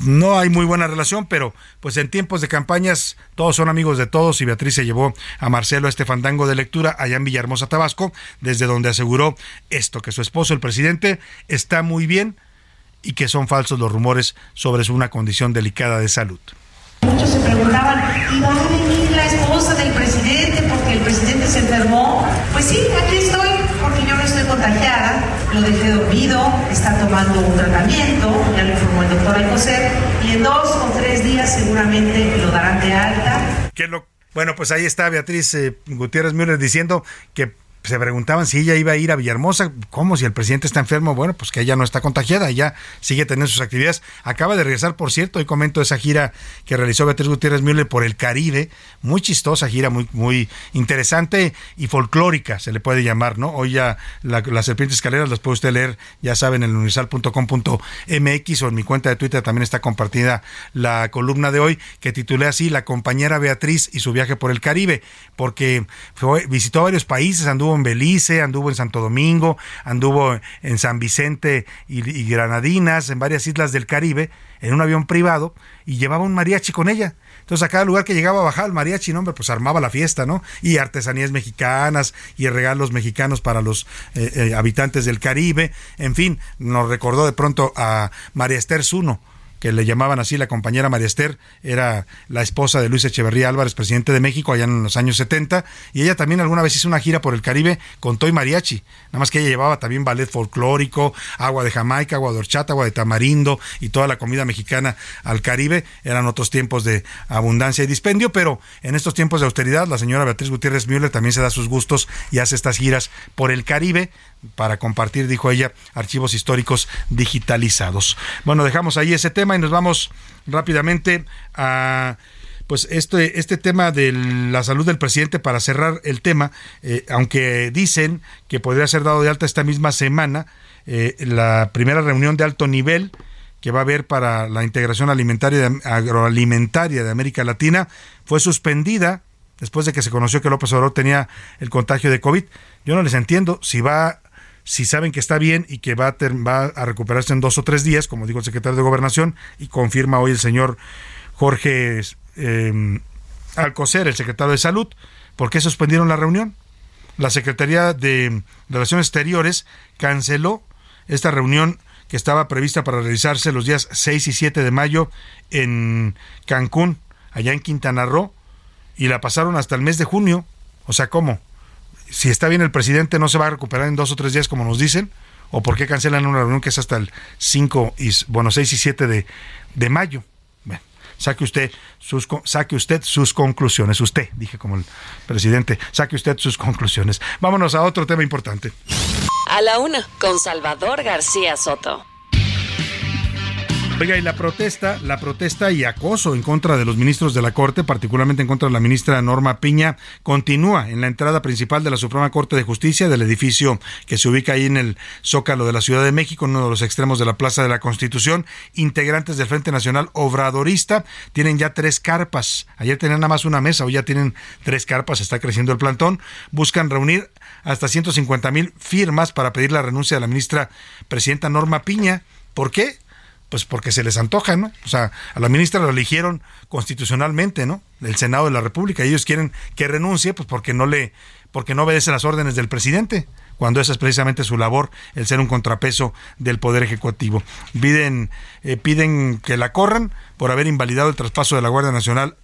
no hay muy buena relación, pero pues en tiempos de campañas todos son amigos de todos y Beatriz se llevó a Marcelo a este fandango de lectura allá en Villahermosa, Tabasco, desde donde aseguró esto, que su esposo, el presidente, está muy bien y que son falsos los rumores sobre una condición delicada de salud. Muchos se preguntaban, ¿y la esposa del presidente porque se enfermó? Pues sí, aquí estoy porque yo no estoy contagiada, lo dejé dormido, está tomando un tratamiento, ya lo informó el doctor Alcocer, y en dos o tres días seguramente lo darán de alta. Bueno, pues ahí está Beatriz eh, Gutiérrez Müller diciendo que se preguntaban si ella iba a ir a Villahermosa, ¿cómo si el presidente está enfermo? Bueno, pues que ella no está contagiada, ella sigue teniendo sus actividades. Acaba de regresar, por cierto, y comento esa gira que realizó Beatriz Gutiérrez Müller por el Caribe, muy chistosa gira, muy, muy interesante y folclórica, se le puede llamar, ¿no? Hoy ya las serpientes escaleras las puede usted leer, ya saben, en universal.com.mx o en mi cuenta de Twitter también está compartida la columna de hoy que titulé así La compañera Beatriz y su viaje por el Caribe, porque fue, visitó varios países, anduvo en Belice, anduvo en Santo Domingo, anduvo en San Vicente y, Granadinas, en varias islas del Caribe, en un avión privado y llevaba un mariachi con ella. Entonces a cada lugar que llegaba a bajar el mariachi, hombre, pues armaba la fiesta, ¿no? Y artesanías mexicanas y regalos mexicanos para los eh, eh, habitantes del Caribe. En fin, nos recordó de pronto a María Esther que le llamaban así la compañera María era la esposa de Luis Echeverría Álvarez, presidente de México, allá en los años 70, y ella también alguna vez hizo una gira por el Caribe con Toy Mariachi, nada más que ella llevaba también ballet folclórico, agua de Jamaica, agua de horchata, agua de tamarindo y toda la comida mexicana al Caribe, eran otros tiempos de abundancia y dispendio, pero en estos tiempos de austeridad, la señora Beatriz Gutiérrez Müller también se da sus gustos y hace estas giras por el Caribe, para compartir, dijo ella, archivos históricos digitalizados. Bueno, dejamos ahí ese tema y nos vamos rápidamente a pues este, este tema de la salud del presidente para cerrar el tema, eh, aunque dicen que podría ser dado de alta esta misma semana, eh, la primera reunión de alto nivel que va a haber para la integración alimentaria agroalimentaria de América Latina fue suspendida después de que se conoció que López Obrador tenía el contagio de COVID. Yo no les entiendo si va si saben que está bien y que va a, recuperarse en dos o tres días, como dijo el secretario de Gobernación, y confirma hoy el señor Jorge eh, Alcocer, el secretario de Salud, ¿por qué suspendieron la reunión? La Secretaría de Relaciones Exteriores canceló esta reunión que estaba prevista para realizarse los días 6 y 7 de mayo en Cancún, allá en Quintana Roo, y la pasaron hasta el mes de junio. O sea, ¿cómo? Si está bien el presidente, no se va a recuperar en dos o tres días, como nos dicen, o por qué cancelan una reunión que es hasta el 5 y, bueno, 6 y 7 de, de mayo. Saque usted sus saque usted sus conclusiones. Usted, dije como el presidente, saque usted sus conclusiones. Vámonos a otro tema importante. A la una, con Salvador García Soto. Oiga, y la protesta, la protesta y acoso en contra de los ministros de la Corte, particularmente en contra de la ministra Norma Piña, continúa en la entrada principal de la Suprema Corte de Justicia del edificio que se ubica ahí en el Zócalo de la Ciudad de México, en uno de los extremos de la Plaza de la Constitución. Integrantes del Frente Nacional Obradorista tienen ya tres carpas. Ayer tenían nada más una mesa, hoy ya tienen tres carpas, está creciendo el plantón. Buscan reunir hasta 150 mil firmas para pedir la renuncia de la ministra presidenta Norma Piña. ¿Por qué? Pues porque se les antoja, ¿no? O sea, a la ministra lo eligieron constitucionalmente, ¿no? El Senado de la República. ellos quieren que renuncie, pues porque no le, porque no obedece las órdenes del presidente, cuando esa es precisamente su labor, el ser un contrapeso del Poder Ejecutivo. Piden, eh, piden que la corran por haber invalidado el traspaso de la Guardia Nacional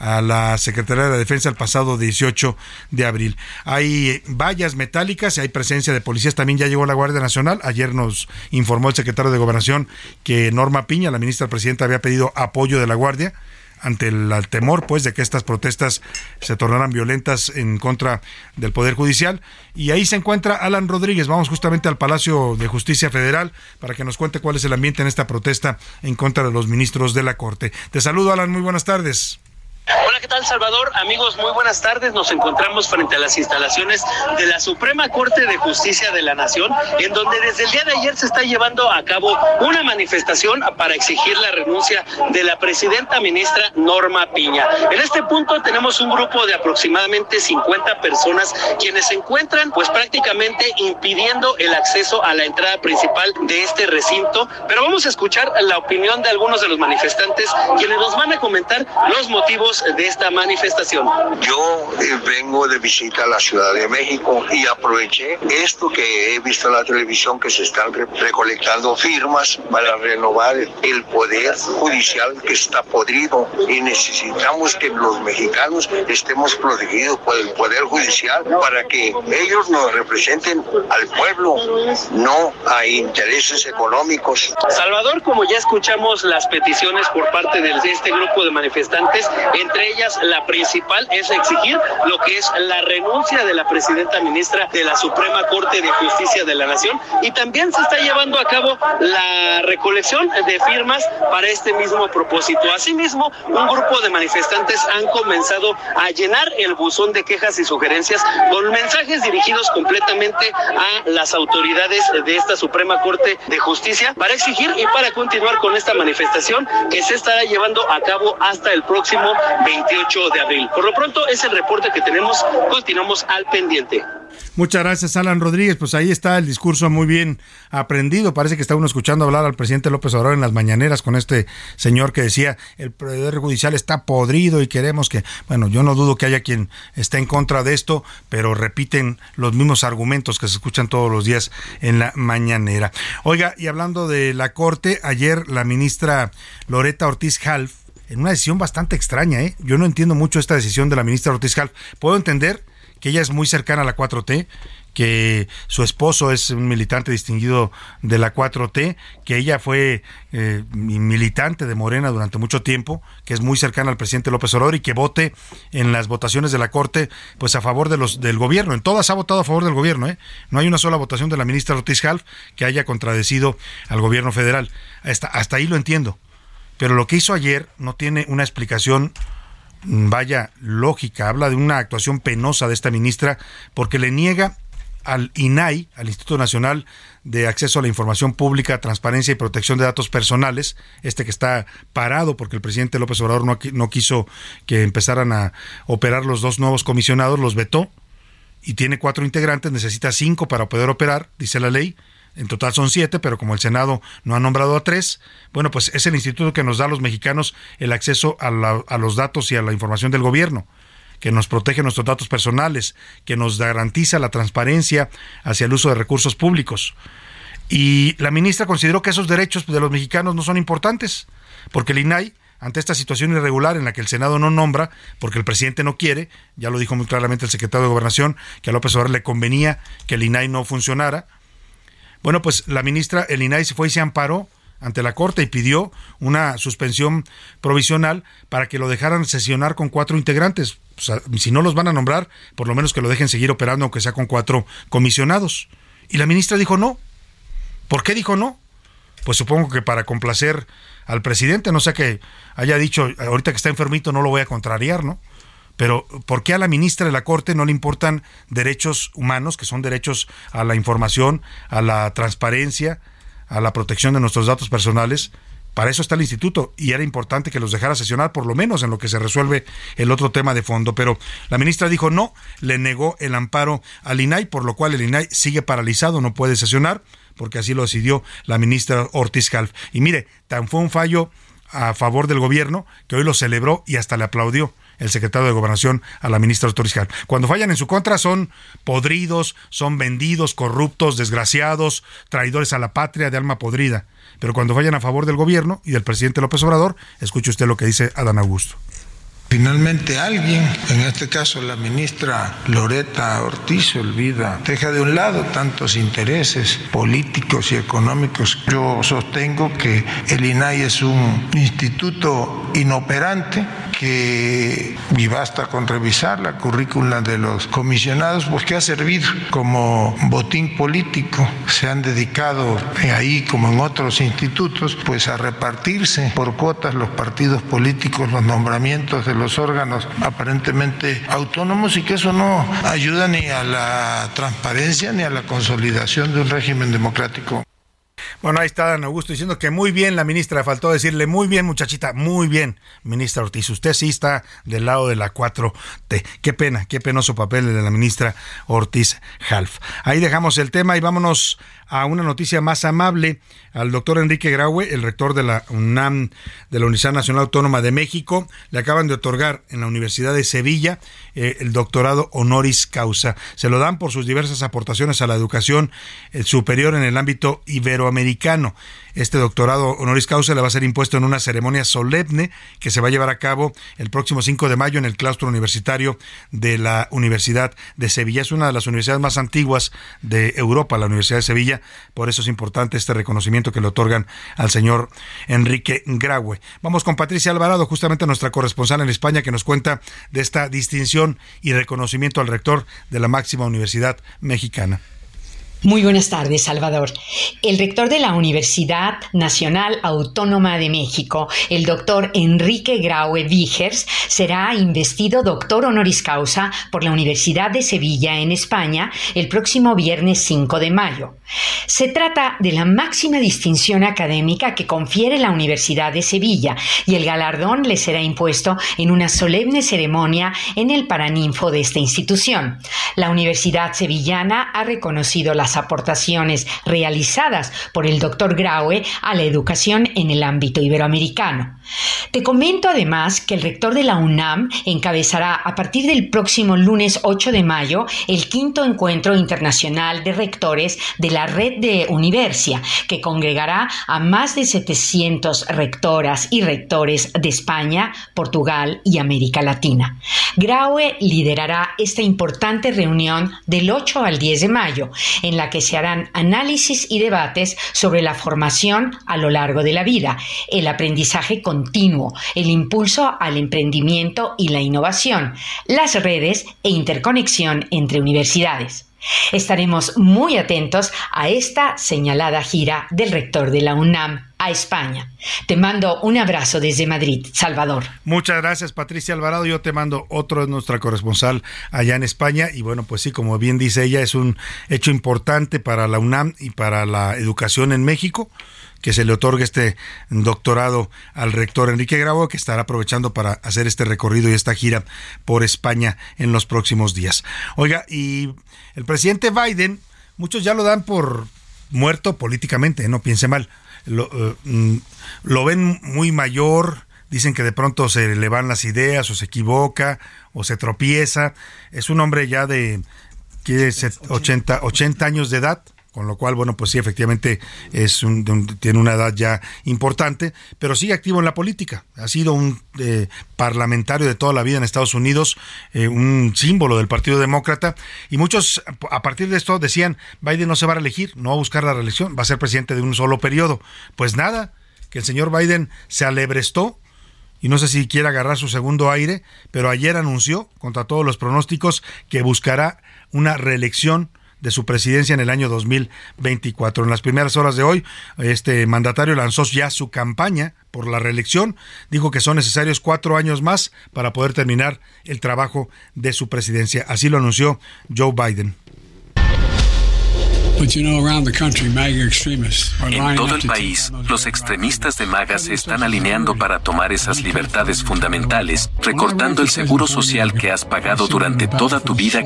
a la Secretaría de la Defensa el pasado 18 de abril. Hay vallas metálicas y hay presencia de policías. También ya llegó la Guardia Nacional. Ayer nos informó el secretario de Gobernación que Norma Piña, la ministra presidenta, había pedido apoyo de la Guardia ante el, temor pues de que estas protestas se tornaran violentas en contra del poder judicial y ahí se encuentra Alan Rodríguez vamos justamente al Palacio de Justicia Federal para que nos cuente cuál es el ambiente en esta protesta en contra de los ministros de la Corte te saludo Alan muy buenas tardes Hola, ¿qué tal Salvador? Amigos, muy buenas tardes. Nos encontramos frente a las instalaciones de la Suprema Corte de Justicia de la Nación, en donde desde el día de ayer se está llevando a cabo una manifestación para exigir la renuncia de la presidenta ministra Norma Piña. En este punto tenemos un grupo de aproximadamente 50 personas quienes se encuentran pues prácticamente impidiendo el acceso a la entrada principal de este recinto, pero vamos a escuchar la opinión de algunos de los manifestantes quienes nos van a comentar los motivos de esta manifestación. Yo eh, vengo de visita a la Ciudad de México y aproveché esto que he visto en la televisión que se están recolectando firmas para renovar el poder judicial que está podrido y necesitamos que los mexicanos estemos protegidos por el poder judicial para que ellos nos representen al pueblo, no a intereses económicos. Salvador, como ya escuchamos las peticiones por parte de este grupo de manifestantes, entre ellas la principal, es exigir lo que es la renuncia de la presidenta ministra de la Suprema Corte de Justicia de la Nación y también se está llevando a cabo la recolección de firmas para este mismo propósito. Asimismo, un grupo de manifestantes han comenzado a llenar el buzón de quejas y sugerencias con mensajes dirigidos completamente a las autoridades de esta Suprema Corte de Justicia para exigir y para continuar con esta manifestación que se estará llevando a cabo hasta el próximo 28 de abril. Por lo pronto es el reporte que tenemos, continuamos al pendiente. Muchas gracias, Alan Rodríguez. Pues ahí está el discurso muy bien aprendido. Parece que está uno escuchando hablar al presidente López Obrador en las mañaneras con este señor que decía el Poder Judicial está podrido y queremos que, bueno, yo no dudo que haya quien esté en contra de esto, pero repiten los mismos argumentos que se escuchan todos los días en la mañanera. Oiga, y hablando de la Corte, ayer la ministra Loreta Ortiz Half en una decisión bastante extraña, ¿eh? Yo no entiendo mucho esta decisión de la ministra Ortiz Half. Puedo entender que ella es muy cercana a la 4T, que su esposo es un militante distinguido de la 4T, que ella fue eh, militante de Morena durante mucho tiempo, que es muy cercana al presidente López Obrador y que vote en las votaciones de la Corte pues a favor de los del gobierno. En todas ha votado a favor del gobierno, ¿eh? No hay una sola votación de la ministra Ortiz Half que haya contradecido al gobierno federal. Hasta, hasta ahí lo entiendo. Pero lo que hizo ayer no tiene una explicación vaya lógica, habla de una actuación penosa de esta ministra porque le niega al INAI, al Instituto Nacional de Acceso a la Información Pública, Transparencia y Protección de Datos Personales, este que está parado porque el presidente López Obrador no, no quiso que empezaran a operar los dos nuevos comisionados, los vetó y tiene cuatro integrantes, necesita cinco para poder operar, dice la ley, en total son siete, pero como el Senado no ha nombrado a tres, bueno, pues es el instituto que nos da a los mexicanos el acceso a, a los datos y a la información del gobierno que nos protege nuestros datos personales, que nos garantiza la transparencia hacia el uso de recursos públicos. Y la ministra consideró que esos derechos de los mexicanos no son importantes, porque el INAI, ante esta situación irregular en la que el Senado no nombra, porque el presidente no quiere, ya lo dijo muy claramente el secretario de Gobernación, que a López Obrador le convenía que el INAI no funcionara, bueno, pues la ministra, el INAI se fue y se amparó ante la Corte y pidió una suspensión provisional para que lo dejaran sesionar con cuatro integrantes. O sea, si no los van a nombrar, por lo menos que lo dejen seguir operando, aunque sea con cuatro comisionados. Y la ministra dijo no. ¿Por qué dijo no? Pues supongo que para complacer al presidente, no sé que haya dicho, ahorita que está enfermito no lo voy a contrariar, ¿no? Pero ¿por qué a la ministra de la Corte no le importan derechos humanos, que son derechos a la información, a la transparencia, a la protección de nuestros datos personales? Para eso está el instituto y era importante que los dejara sesionar por lo menos en lo que se resuelve el otro tema de fondo. Pero la ministra dijo no, le negó el amparo al INAI, por lo cual el INAI sigue paralizado, no puede sesionar, porque así lo decidió la ministra Ortiz Calf. Y mire, tan fue un fallo a favor del gobierno que hoy lo celebró y hasta le aplaudió el secretario de Gobernación a la ministra autorizada. Cuando fallan en su contra son podridos, son vendidos, corruptos, desgraciados, traidores a la patria de alma podrida. Pero cuando fallan a favor del gobierno y del presidente López Obrador, escuche usted lo que dice Adán Augusto. Finalmente alguien, en este caso la ministra Loreta Ortiz, olvida, deja de un lado tantos intereses políticos y económicos. Yo sostengo que el INAI es un instituto inoperante que, y basta con revisar la currícula de los comisionados, pues que ha servido como botín político. Se han dedicado ahí, como en otros institutos, pues a repartirse por cuotas los partidos políticos, los nombramientos de los órganos aparentemente autónomos y que eso no ayuda ni a la transparencia ni a la consolidación de un régimen democrático. Bueno, ahí está Dan Augusto diciendo que muy bien la ministra, faltó decirle muy bien muchachita, muy bien, ministra Ortiz, usted sí está del lado de la 4T. Qué pena, qué penoso papel de la ministra Ortiz Half. Ahí dejamos el tema y vámonos a una noticia más amable al doctor Enrique Graue, el rector de la UNAM, de la Universidad Nacional Autónoma de México. Le acaban de otorgar en la Universidad de Sevilla eh, el doctorado honoris causa. Se lo dan por sus diversas aportaciones a la educación eh, superior en el ámbito iberoamericano iberoamericano. Este doctorado honoris causa le va a ser impuesto en una ceremonia solemne que se va a llevar a cabo el próximo 5 de mayo en el claustro universitario de la Universidad de Sevilla. Es una de las universidades más antiguas de Europa, la Universidad de Sevilla. Por eso es importante este reconocimiento que le otorgan al señor Enrique Graue. Vamos con Patricia Alvarado, justamente nuestra corresponsal en España, que nos cuenta de esta distinción y reconocimiento al rector de la máxima universidad mexicana. Muy buenas tardes, Salvador. El rector de la Universidad Nacional Autónoma de México, el doctor Enrique Graue Vigers, será investido doctor honoris causa por la Universidad de Sevilla en España el próximo viernes 5 de mayo. Se trata de la máxima distinción académica que confiere la Universidad de Sevilla y el galardón le será impuesto en una solemne ceremonia en el Paraninfo de esta institución. La Universidad Sevillana ha reconocido las aportaciones realizadas por el doctor Graue a la educación en el ámbito iberoamericano. Te comento además que el rector de la UNAM encabezará a partir del próximo lunes 8 de mayo el quinto encuentro internacional de rectores de la red de Universia, que congregará a más de 700 rectoras y rectores de España, Portugal y América Latina. Graue liderará esta importante reunión del 8 al 10 de mayo, en la que se harán análisis y debates sobre la formación a lo largo de la vida, el aprendizaje continuo, el impulso al emprendimiento y la innovación, las redes e interconexión entre universidades. Estaremos muy atentos a esta señalada gira del rector de la UNAM a España. Te mando un abrazo desde Madrid, Salvador. Muchas gracias, Patricia Alvarado. Yo te mando otro de nuestra corresponsal allá en España. Y bueno, pues sí, como bien dice ella, es un hecho importante para la UNAM y para la educación en México que se le otorgue este doctorado al rector Enrique Grabo, que estará aprovechando para hacer este recorrido y esta gira por España en los próximos días. Oiga, y el presidente Biden, muchos ya lo dan por muerto políticamente, no piense mal. Lo, eh, mm, lo ven muy mayor, dicen que de pronto se le van las ideas o se equivoca o se tropieza. Es un hombre ya de 80, 80 años de edad, con lo cual, bueno, pues sí, efectivamente es un, tiene una edad ya importante, pero sigue activo en la política. Ha sido un eh, parlamentario de toda la vida en Estados Unidos, eh, un símbolo del Partido Demócrata, y muchos a partir de esto decían, Biden no se va a elegir, no va a buscar la reelección, va a ser presidente de un solo periodo. Pues nada, que el señor Biden se alebrestó y no sé si quiere agarrar su segundo aire, pero ayer anunció, contra todos los pronósticos, que buscará una reelección de su presidencia en el año 2024. En las primeras horas de hoy, este mandatario lanzó ya su campaña por la reelección. Dijo que son necesarios cuatro años más para poder terminar el trabajo de su presidencia. Así lo anunció Joe Biden. En todo el país, los extremistas de MAGA se están alineando para tomar esas libertades fundamentales, recortando el seguro social que has pagado durante toda tu vida.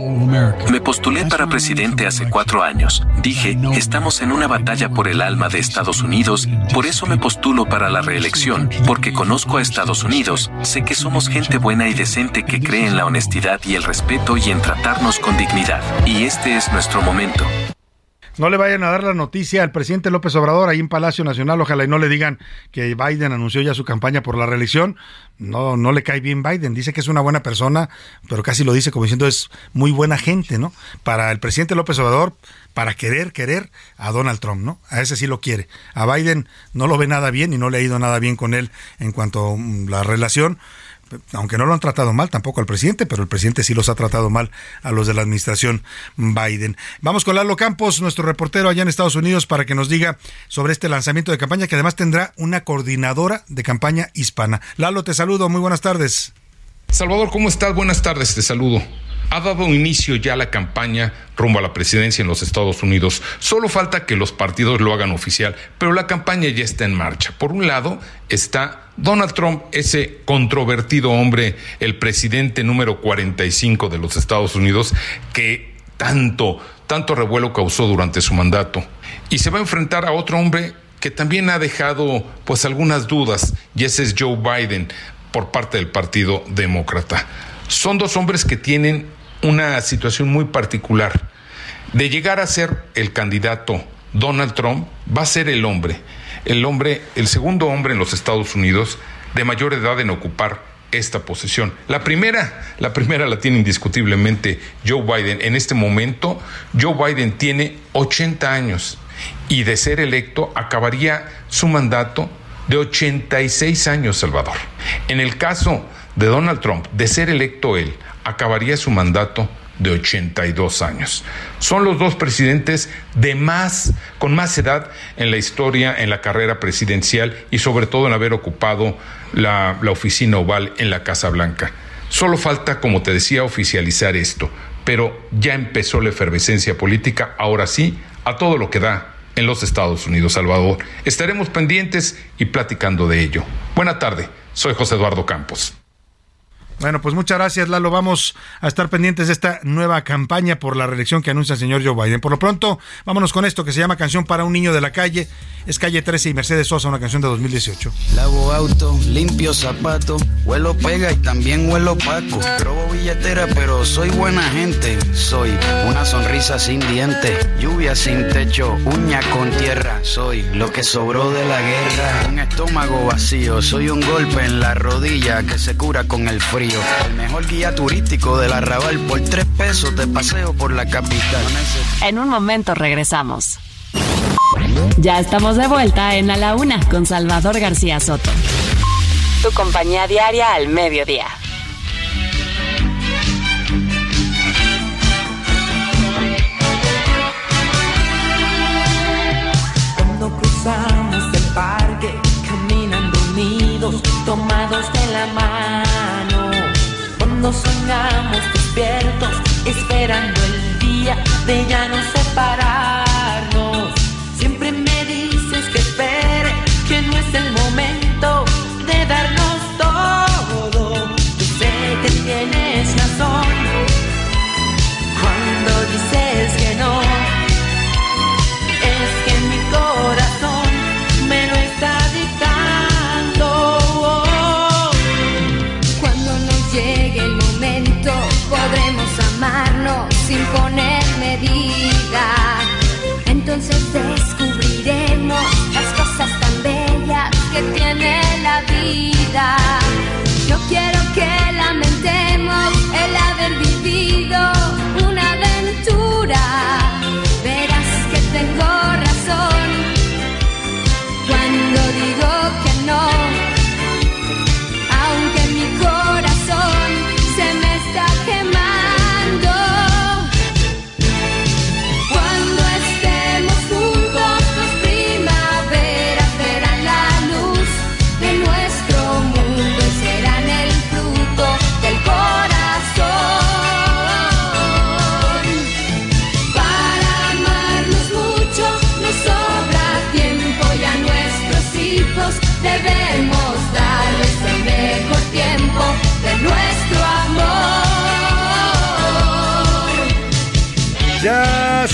Me postulé para presidente hace cuatro años. Dije, estamos en una batalla por el alma de Estados Unidos, por eso me postulo para la reelección, porque conozco a Estados Unidos, sé que somos gente buena y decente que cree en la honestidad y el respeto y en tratarnos con dignidad. Y este es nuestro momento. No le vayan a dar la noticia al presidente López Obrador ahí en Palacio Nacional, ojalá y no le digan que Biden anunció ya su campaña por la reelección. No, no le cae bien Biden, dice que es una buena persona, pero casi lo dice como diciendo es muy buena gente, ¿no? Para el presidente López Obrador, para querer, querer a Donald Trump, ¿no? A ese sí lo quiere. A Biden no lo ve nada bien y no le ha ido nada bien con él en cuanto a mm, la relación aunque no lo han tratado mal tampoco al presidente, pero el presidente sí los ha tratado mal a los de la administración Biden. Vamos con Lalo Campos, nuestro reportero allá en Estados Unidos, para que nos diga sobre este lanzamiento de campaña, que además tendrá una coordinadora de campaña hispana. Lalo, te saludo, muy buenas tardes. Salvador, ¿cómo estás? Buenas tardes, te saludo. Ha dado inicio ya la campaña rumbo a la presidencia en los Estados Unidos. Solo falta que los partidos lo hagan oficial, pero la campaña ya está en marcha. Por un lado está Donald Trump, ese controvertido hombre, el presidente número 45 de los Estados Unidos, que tanto, tanto revuelo causó durante su mandato. Y se va a enfrentar a otro hombre que también ha dejado pues algunas dudas, y ese es Joe Biden por parte del Partido Demócrata. Son dos hombres que tienen una situación muy particular. De llegar a ser el candidato Donald Trump va a ser el hombre, el hombre, el segundo hombre en los Estados Unidos de mayor edad en ocupar esta posición. La primera, la primera la tiene indiscutiblemente Joe Biden. En este momento, Joe Biden tiene 80 años y de ser electo acabaría su mandato de 86 años, Salvador. En el caso de Donald Trump, de ser electo él, acabaría su mandato de 82 años. Son los dos presidentes de más, con más edad en la historia, en la carrera presidencial y sobre todo en haber ocupado la, la oficina oval en la Casa Blanca. Solo falta, como te decía, oficializar esto, pero ya empezó la efervescencia política, ahora sí, a todo lo que da en los Estados Unidos, Salvador. Estaremos pendientes y platicando de ello. Buena tarde, soy José Eduardo Campos. Bueno, pues muchas gracias, Lalo. Vamos a estar pendientes de esta nueva campaña por la reelección que anuncia el señor Joe Biden. Por lo pronto, vámonos con esto que se llama Canción para un niño de la calle. Es Calle 13 y Mercedes Sosa, una canción de 2018. Lavo auto, limpio zapato, huelo pega y también huelo paco. Robo billetera, pero soy buena gente. Soy una sonrisa sin diente, lluvia sin techo, uña con tierra. Soy lo que sobró de la guerra. Un estómago vacío, soy un golpe en la rodilla que se cura con el frío. El mejor guía turístico del arrabal por tres pesos de paseo por la capital. En un momento regresamos. Ya estamos de vuelta en A la Una con Salvador García Soto. Tu compañía diaria al mediodía. Cuando cruzamos el parque, caminando unidos, tomados de la mano. Cuando soñamos despiertos, esperando el día de ya no separarnos. No quiero que lamentemos el haber vivido una aventura. Verás que tengo razón cuando digo que no.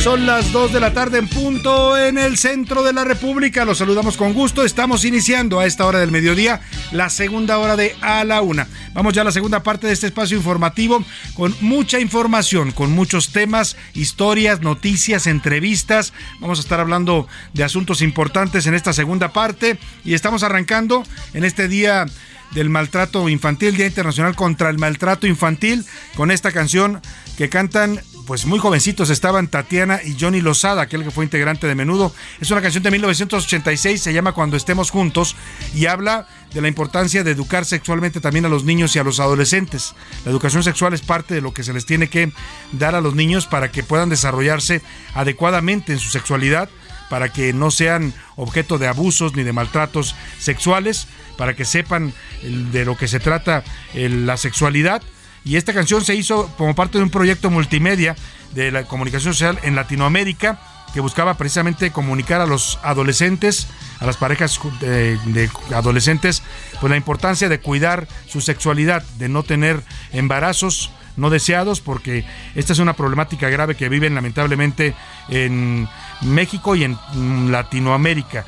Son las 2 de la tarde en punto en el centro de la República. Los saludamos con gusto. Estamos iniciando a esta hora del mediodía la segunda hora de A la Una. Vamos ya a la segunda parte de este espacio informativo con mucha información, con muchos temas, historias, noticias, entrevistas. Vamos a estar hablando de asuntos importantes en esta segunda parte y estamos arrancando en este día del maltrato infantil, Día Internacional contra el Maltrato Infantil, con esta canción que cantan pues muy jovencitos estaban Tatiana y Johnny Lozada, aquel que fue integrante de Menudo. Es una canción de 1986, se llama Cuando estemos juntos y habla de la importancia de educar sexualmente también a los niños y a los adolescentes. La educación sexual es parte de lo que se les tiene que dar a los niños para que puedan desarrollarse adecuadamente en su sexualidad para que no sean objeto de abusos ni de maltratos sexuales, para que sepan de lo que se trata la sexualidad. Y esta canción se hizo como parte de un proyecto multimedia de la comunicación social en Latinoamérica que buscaba precisamente comunicar a los adolescentes, a las parejas de, adolescentes, pues la importancia de cuidar su sexualidad, de no tener embarazos no deseados, porque esta es una problemática grave que viven lamentablemente en México y en mm, Latinoamérica.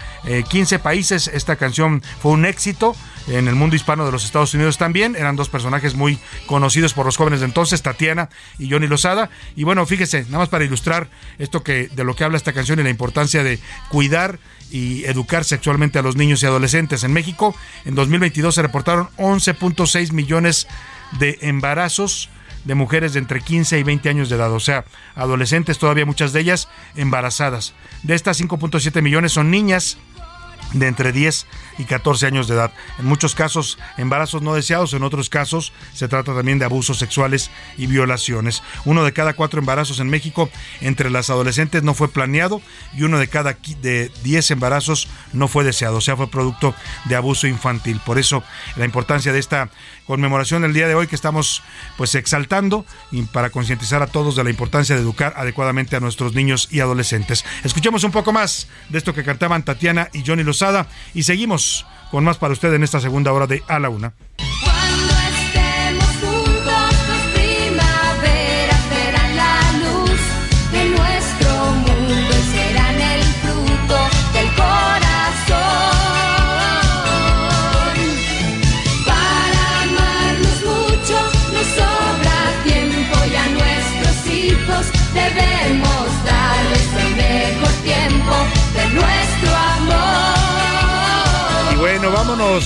15 países, esta canción fue un éxito en el mundo hispano de los Estados Unidos también. Eran dos personajes muy conocidos por los jóvenes de entonces, Tatiana y Johnny Lozada. Y bueno, fíjese, nada más para ilustrar esto que de lo que habla esta canción y la importancia de cuidar y educar sexualmente a los niños y adolescentes. En México, en 2022 se reportaron 11.6 millones de embarazos de mujeres de entre 15 y 20 años de edad, o sea, adolescentes, todavía muchas de ellas embarazadas. De estas 5.7 millones son niñas de entre 10 y 14 años de edad. En muchos casos embarazos no deseados, en otros casos se trata también de abusos sexuales y violaciones. Uno de cada cuatro embarazos en México entre las adolescentes no fue planeado y uno de cada de 10 embarazos no fue deseado, o sea, fue producto de abuso infantil. Por eso la importancia de esta conmemoración del día de hoy que estamos pues exaltando y para concientizar a todos de la importancia de educar adecuadamente a nuestros niños y adolescentes. Escuchemos un poco más de esto que cantaban Tatiana y Johnny Lozada y seguimos con más para usted en esta segunda hora de A la Una.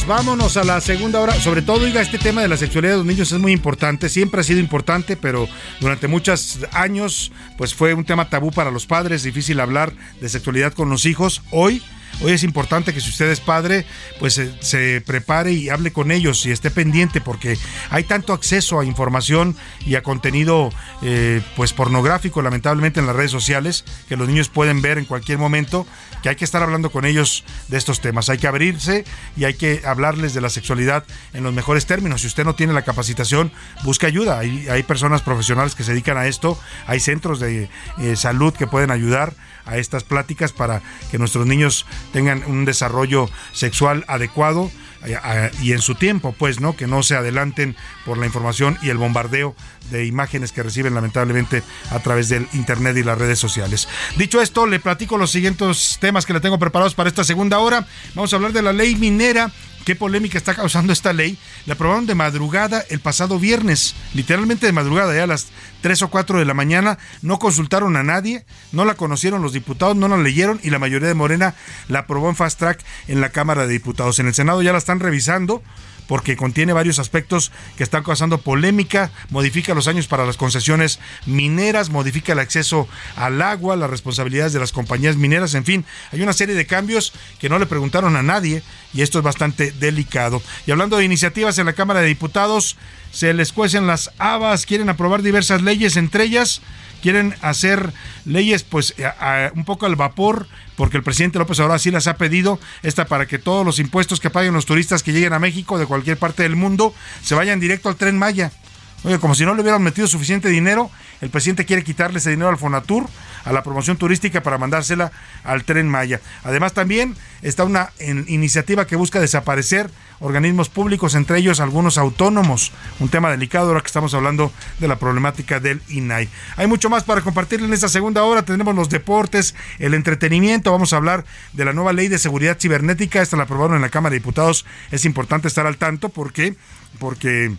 Vámonos, a la segunda hora. Sobre todo, oiga, este tema de la sexualidad de los niños es muy importante. Siempre ha sido importante, pero durante muchos años, pues fue un tema tabú para los padres. Difícil hablar de sexualidad con los hijos. Hoy Hoy es importante que si usted es padre, pues se, se prepare y hable con ellos y esté pendiente porque hay tanto acceso a información y a contenido eh, pues pornográfico lamentablemente en las redes sociales que los niños pueden ver en cualquier momento que hay que estar hablando con ellos de estos temas. Hay que abrirse y hay que hablarles de la sexualidad en los mejores términos. Si usted no tiene la capacitación, busque ayuda. Hay, personas profesionales que se dedican a esto, hay centros de eh, salud que pueden ayudar a estas pláticas para que nuestros niños tengan un desarrollo sexual adecuado eh, y en su tiempo, pues, ¿no? Que no se adelanten por la información y el bombardeo de imágenes que reciben lamentablemente a través del internet y las redes sociales. Dicho esto, le platico los siguientes temas que le tengo preparados para esta segunda hora. Vamos a hablar de la ley minera. ¿Qué polémica está causando esta ley? La aprobaron de madrugada el pasado viernes, literalmente de madrugada, ya a las 3 o 4 de la mañana. No consultaron a nadie, no la conocieron los diputados, no la leyeron y la mayoría de Morena la aprobó en fast track en la Cámara de Diputados. En el Senado ya la están revisando porque contiene varios aspectos que están causando polémica, modifica los años para las concesiones mineras, modifica el acceso al agua, las responsabilidades de las compañías mineras, en fin, hay una serie de cambios que no le preguntaron a nadie y esto es bastante delicado. Y hablando de iniciativas en la Cámara de Diputados, se les cuecen las habas, quieren aprobar diversas leyes, entre ellas quieren hacer leyes pues un poco al vapor porque el presidente López Obrador así las ha pedido esta para que todos los impuestos que paguen los turistas que lleguen a México de cualquier parte del mundo se vayan directo al tren Maya. Oye, como si no le hubieran metido suficiente dinero, el presidente quiere quitarle ese dinero al Fonatur, a la promoción turística para mandársela al tren Maya. Además también está una iniciativa que busca desaparecer organismos públicos, entre ellos algunos autónomos, un tema delicado ahora que estamos hablando de la problemática del INAI. Hay mucho más para compartir en esta segunda hora, tenemos los deportes, el entretenimiento, vamos a hablar de la nueva ley de seguridad cibernética, esta la aprobaron en la Cámara de Diputados, es importante estar al tanto. Porque porque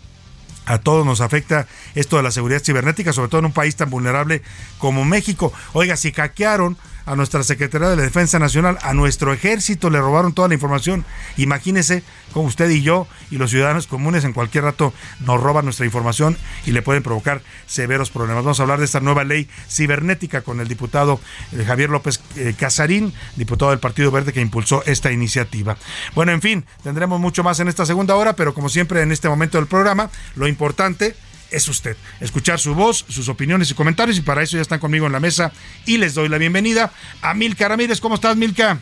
a todos nos afecta esto de la seguridad cibernética, sobre todo en un país tan vulnerable como México. Oiga, si hackearon a nuestra Secretaría de la Defensa Nacional, a nuestro ejército le robaron toda la información. Imagínese como usted y yo y los ciudadanos comunes en cualquier rato nos roban nuestra información y le pueden provocar severos problemas. Vamos a hablar de esta nueva ley cibernética con el diputado eh, Javier López eh, Casarín, diputado del Partido Verde que impulsó esta iniciativa. Bueno, en fin, tendremos mucho más en esta segunda hora, pero como siempre en este momento del programa, lo importante es usted. Escuchar su voz, sus opiniones y comentarios y para eso ya están conmigo en la mesa y les doy la bienvenida a Milka Ramírez. ¿Cómo estás, Milka?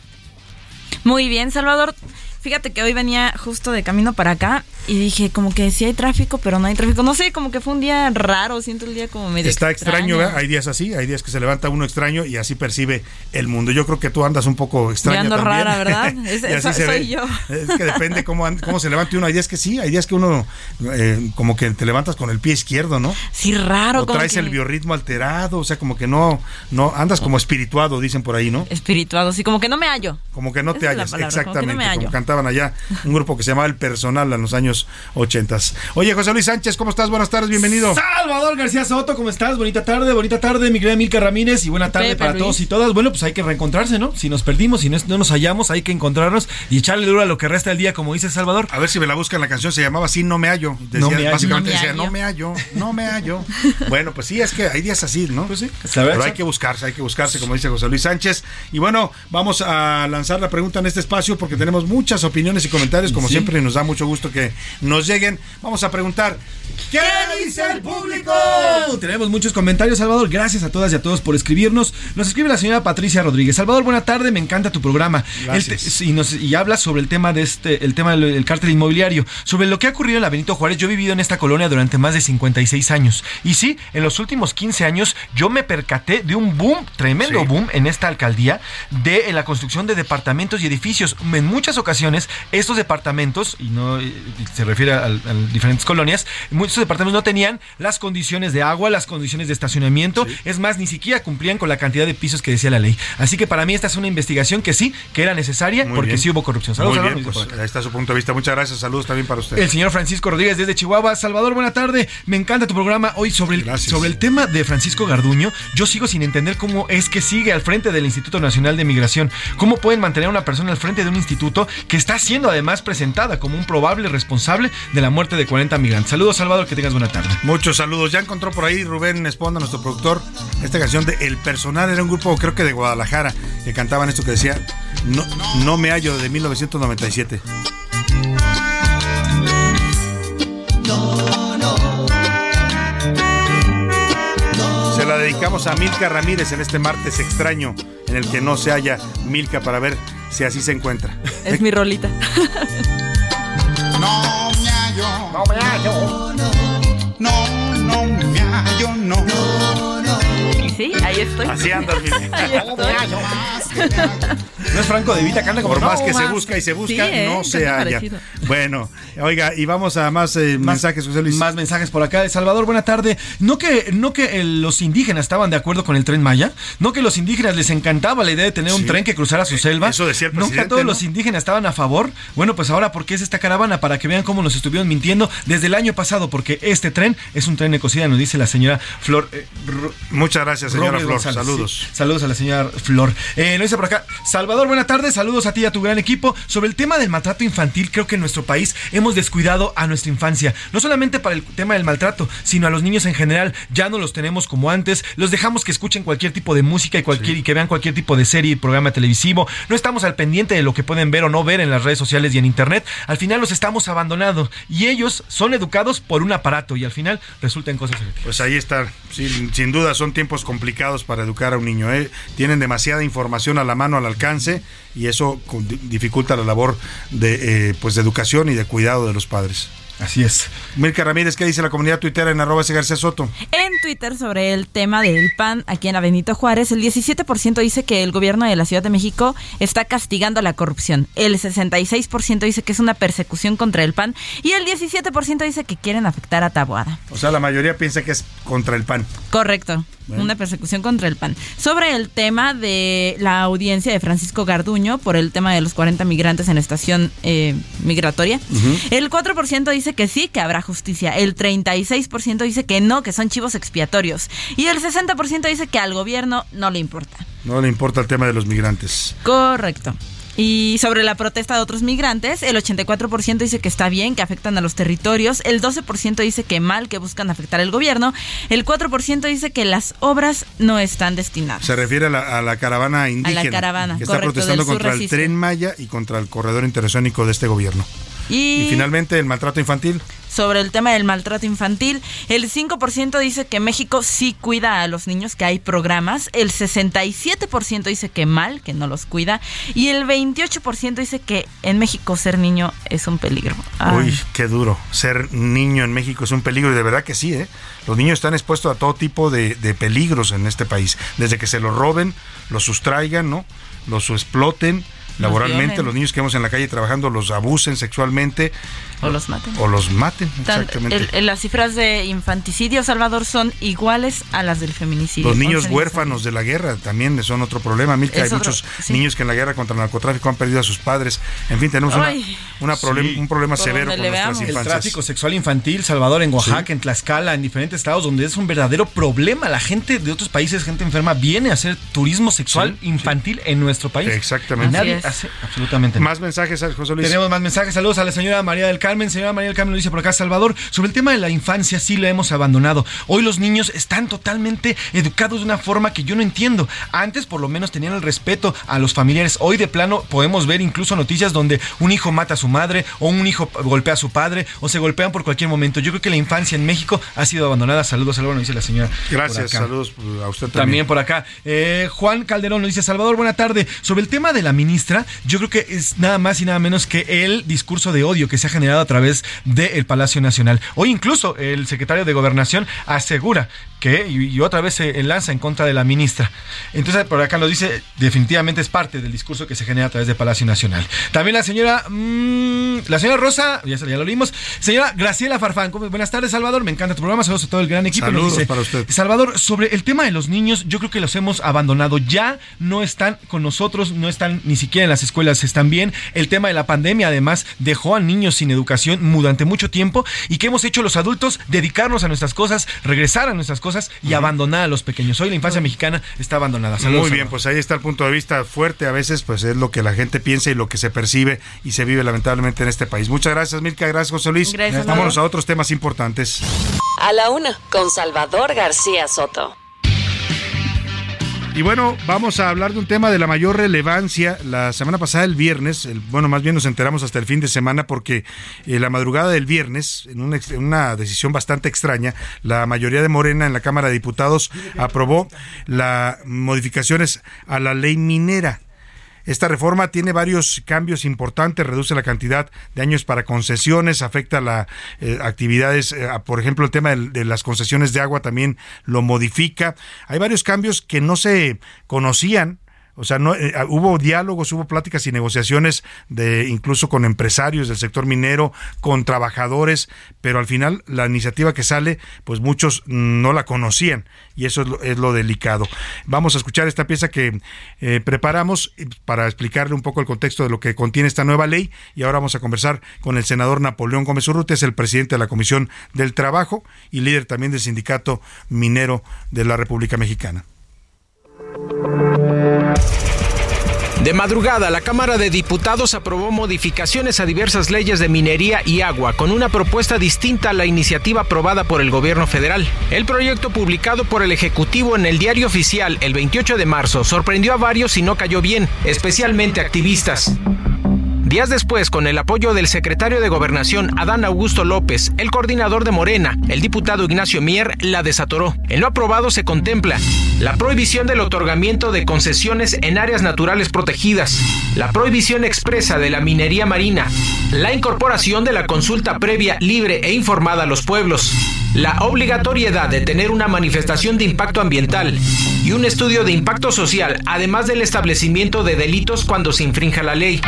Muy bien, Salvador. Fíjate que hoy venía justo de camino para acá y dije, como que sí hay tráfico, pero no hay tráfico. No sé, como que fue un día raro, siento el día como medio Está extraño, ¿verdad? hay días así, hay días que se levanta uno extraño y así percibe el mundo. Yo creo que tú andas un poco extraño. ando también. rara, ¿verdad? Es- Y así soy ve. yo. Es que depende cómo, cómo se levante uno. Hay días que sí, hay días que uno eh, como que te levantas con el pie izquierdo, ¿no? Sí, raro. O como traes que- el biorritmo alterado, o sea, como que no, no, andas como espirituado, dicen por ahí, ¿no? Espirituado, sí, como que no me hallo. Como que no te Esa hallas, palabra, como que no exactamente, me como, cantaban allá un grupo que se llamaba El Personal en los años 80. Oye, José Luis Sánchez, ¿cómo estás? Buenas tardes, bienvenido. Salvador García Soto, ¿cómo estás? Bonita tarde, bonita tarde, mi querida Milka Ramírez y buena tarde Pepe para Luis. todos y todas. Bueno, pues hay que reencontrarse, ¿no? Si nos perdimos, si no, no nos hallamos, hay que encontrarnos y echarle duro a lo que resta del día, como dice Salvador. A ver si me la buscan, la canción se llamaba así, No me hallo. Decía, No me hallo. Básicamente No me decía, hallo. no me hallo, no me hallo. bueno, pues sí, es que hay días así, ¿no? Pues sí. Pero hay que buscarse, hay que buscarse, como dice José Luis Sánchez. Y bueno, vamos a lanzar la pregunta en este espacio porque tenemos muchas opiniones y comentarios, como Sí. siempre, y nos da mucho gusto que nos lleguen. Vamos a preguntar, ¿qué dice el público? Tenemos muchos comentarios, Salvador. Gracias a todas y a todos por escribirnos. Nos escribe la señora Patricia Rodríguez. Salvador, buena tarde, me encanta tu programa. Gracias. Y, nos, y habla sobre el tema de este, el tema del, del cártel inmobiliario. Sobre lo que ha ocurrido en la Benito Juárez. Yo he vivido en esta colonia durante más de 56 años. Y sí, en los últimos 15 años yo me percaté de un boom, tremendo Sí. boom en esta alcaldía de la construcción de departamentos y edificios. En muchas ocasiones, estos departamentos, y no se refiere a, a diferentes colonias, muchos departamentos no tenían las condiciones de agua, las condiciones de estacionamiento. Es más, ni siquiera cumplían con la cantidad de pisos que decía la ley. Así que para mí esta es una investigación que sí, que era necesaria, Muy porque bien. sí hubo corrupción. Saludos, Muy bien, pues ahí está su punto de vista. Muchas gracias, saludos también para usted. El señor Francisco Rodríguez desde Chihuahua. Salvador, buena tarde. Me encanta tu programa hoy sobre el, sobre el tema de Francisco Garduño. Yo sigo sin entender cómo es que sigue al frente del Instituto Nacional de Migración. ¿Cómo pueden mantener a una persona al frente de un instituto que está siendo además presentada como un probable responsable de la muerte de 40 migrantes? Saludos, Salvador, que tengas buena tarde. Muchos saludos. Ya encontró por ahí Rubén Esponda, nuestro productor, esta canción de El Personal. Era un grupo, creo que de Guadalajara, que cantaban esto que decía No, no me hallo de 1997. Se la dedicamos a Milka Ramírez en este martes extraño en el que no se halla Milka para ver si así se encuentra. Es mi rolita. No me hallo. No me hallo. No, no me hallo, no. Y sí, ahí estoy. Así andas. Ahí estoy. No es Franco de Vita, que anda como Por más no, que se más. busca y se busca, Sí, ¿eh? no se halla. parecido. Bueno, oiga, y vamos a más, eh, mensajes, José Luis. Más mensajes por acá. El Salvador, buena tarde. No que, no que eh, los indígenas estaban de acuerdo con el tren Maya, no que los indígenas les encantaba la idea de tener un Sí. Tren que cruzara su selva. eso decía el Nunca presidente, todos ¿no? los indígenas estaban a favor. Bueno, pues ahora, ¿por qué es esta caravana? Para que vean cómo nos estuvieron mintiendo desde el año pasado, porque este tren es un tren ecocida, nos dice la señora Flor. eh, Muchas gracias, señora Robles Flor. González, Saludos. sí. Saludos a la señora Flor. Eh, nos dice por acá, Salvador, buena tarde, saludos a ti y a tu gran equipo. Sobre el tema del maltrato infantil, creo que en nuestro país hemos descuidado a nuestra infancia. No solamente para el tema del maltrato, sino a los niños en general. Ya no los tenemos como antes, los dejamos que escuchen cualquier tipo de música y, cualquier, y que vean cualquier tipo de serie y programa televisivo. No estamos al pendiente de lo que pueden ver o no ver en las redes sociales y en internet. Al final los estamos abandonando y ellos son educados por un aparato y al final resultan cosas Pues ahí está. Sí, sin duda son tiempos complicados para educar a un niño. ¿eh? Tienen demasiada información a la mano, al alcance, y eso dificulta la labor de, eh, pues, de educación y de cuidado de los padres. Así es. Mirka Ramírez, ¿qué dice la comunidad tuitera en arroba ese García Soto? En Twitter sobre el tema del PAN aquí en la Benito Juárez, el 17% dice que el gobierno de la Ciudad de México está castigando la corrupción. El 66% dice que es una persecución contra el PAN y el 17% dice que quieren afectar a Taboada. O sea, la mayoría piensa que es contra el PAN. Correcto. Bueno. Una persecución contra el PAN. Sobre el tema de la audiencia de Francisco Garduño por el tema de los 40 migrantes en estación eh, migratoria, el 4% dice que sí, que habrá justicia. El 36% dice que no, que son chivos expiatorios. Y el 60% dice que al gobierno no le importa. No le importa el tema de los migrantes. Correcto. Y sobre la protesta de otros migrantes, el 84% dice que está bien, que afectan a los territorios, el 12% dice que mal, que buscan afectar al gobierno, el 4% dice que las obras no están destinadas. Se refiere a la, a la caravana indígena. caravana, que está correcto, protestando contra el tren Maya y contra el corredor interoceánico de este gobierno. Y, Y finalmente el maltrato infantil. Sobre el tema del maltrato infantil. El 5% dice que México sí cuida a los niños, que hay programas. El 67% dice que mal, que no los cuida. Y el 28% dice que en México ser niño es un peligro. Uy, qué duro. Ser niño en México es un peligro y de verdad que sí, ¿eh? Los niños están expuestos a todo tipo de, de peligros en este país. Desde que se los roben, los sustraigan, ¿no? Los exploten laboralmente, los niños que vemos en la calle trabajando los abusen sexualmente. O los maten. O los maten, exactamente. el- el- las cifras de infanticidio, Salvador, son iguales a las del feminicidio. Los niños 11 huérfanos de la guerra también son otro problema. Milka, hay Es otro- muchos sí. niños que en la guerra contra el narcotráfico han perdido a sus padres. En fin, tenemos una, Ay. una problem- Sí. un problema Por severo con nuestras veamos. El infancias. tráfico sexual infantil, Salvador, en Oaxaca, en Tlaxcala, en diferentes estados donde es un verdadero problema. La gente de otros países, gente enferma, viene a hacer turismo sexual infantil en nuestro país. Exactamente. Y nadie. Hace absolutamente nada. Más mensajes, José Luis. Tenemos más mensajes. Saludos a la señora María del Carmen. Señora María del Carmen lo dice por acá, Salvador. Sobre el tema de la infancia, sí la hemos abandonado. Hoy los niños están totalmente educados de una forma que yo no entiendo. Antes, por lo menos, tenían el respeto a los familiares. Hoy, de plano, podemos ver incluso noticias donde un hijo mata a su madre, o un hijo golpea a su padre, o se golpean por cualquier momento. Yo creo que la infancia en México ha sido abandonada. Saludos, Salvador, nos dice la señora. Gracias, saludos a usted También también. por acá. Eh, Juan Calderón nos dice, Salvador, buena tarde. Sobre el tema de la ministra, yo creo que es nada más y nada menos que el discurso de odio que se ha generado a través del Palacio Nacional. Hoy incluso el secretario de Gobernación asegura que, y, y otra vez se lanza en contra de la ministra. Entonces, por acá lo dice, definitivamente es parte del discurso que se genera a través del Palacio Nacional. También la señora, mm, la señora Rosa, ya, ya lo leímos, señora Graciela Farfán, ¿cómo- buenas tardes, Salvador, me encanta tu programa, saludos a todo el gran equipo. Saludos dice, para usted. Salvador, sobre el tema de los niños, yo creo que los hemos abandonado. Ya no están con nosotros, no están ni siquiera en las escuelas, están bien. El tema de la pandemia, además, dejó a niños sin educación durante mucho tiempo. ¿Y qué hemos hecho los adultos? Dedicarnos a nuestras cosas, regresar a nuestras cosas y abandonar a los pequeños. Hoy la infancia mexicana está abandonada. Saludos, Muy bien, Salvador. pues ahí está el punto de vista fuerte. A veces, pues es lo que la gente piensa y lo que se percibe y se vive lamentablemente en este país. Muchas gracias, Milka. Gracias, José Luis. Gracias, Vámonos a otros temas importantes. A la una, con Salvador García Soto. Y bueno, vamos a hablar de un tema de la mayor relevancia. La semana pasada, el viernes, el- bueno, más bien nos enteramos hasta el fin de semana porque eh, la madrugada del viernes, en una, en una decisión bastante extraña, la mayoría de Morena en la Cámara de Diputados aprobó las modificaciones a la ley minera. Esta reforma tiene varios cambios importantes, reduce la cantidad de años para concesiones, afecta las actividades, eh, por ejemplo, el tema de, las concesiones de agua también lo modifica. Hay varios cambios que no se conocían. O sea, no, eh, hubo diálogos, hubo pláticas y negociaciones de incluso con empresarios del sector minero, con trabajadores, pero al final la iniciativa que sale, pues muchos no la conocían y eso es lo, es lo delicado. Vamos a escuchar esta pieza que eh, preparamos para explicarle un poco el contexto de lo que contiene esta nueva ley y ahora vamos a conversar con el senador Napoleón Gómez Urrutia, es el presidente de la Comisión del Trabajo y líder también del Sindicato Minero de la República Mexicana. De madrugada, la Cámara de Diputados aprobó modificaciones a diversas leyes de minería y agua con una propuesta distinta a la iniciativa aprobada por el gobierno federal. El proyecto publicado por el Ejecutivo en el Diario Oficial el 28 de marzo sorprendió a varios y no cayó bien, especialmente activistas. Días después, con el apoyo del secretario de Gobernación Adán Augusto López, el coordinador de Morena, el diputado Ignacio Mier, la desatoró. En lo aprobado se contempla la prohibición del otorgamiento de concesiones en áreas naturales protegidas, la prohibición expresa de la minería marina, la incorporación de la consulta previa libre e informada a los pueblos, la obligatoriedad de tener una manifestación de impacto ambiental y un estudio de impacto social, además del establecimiento de delitos cuando se infrinja la ley.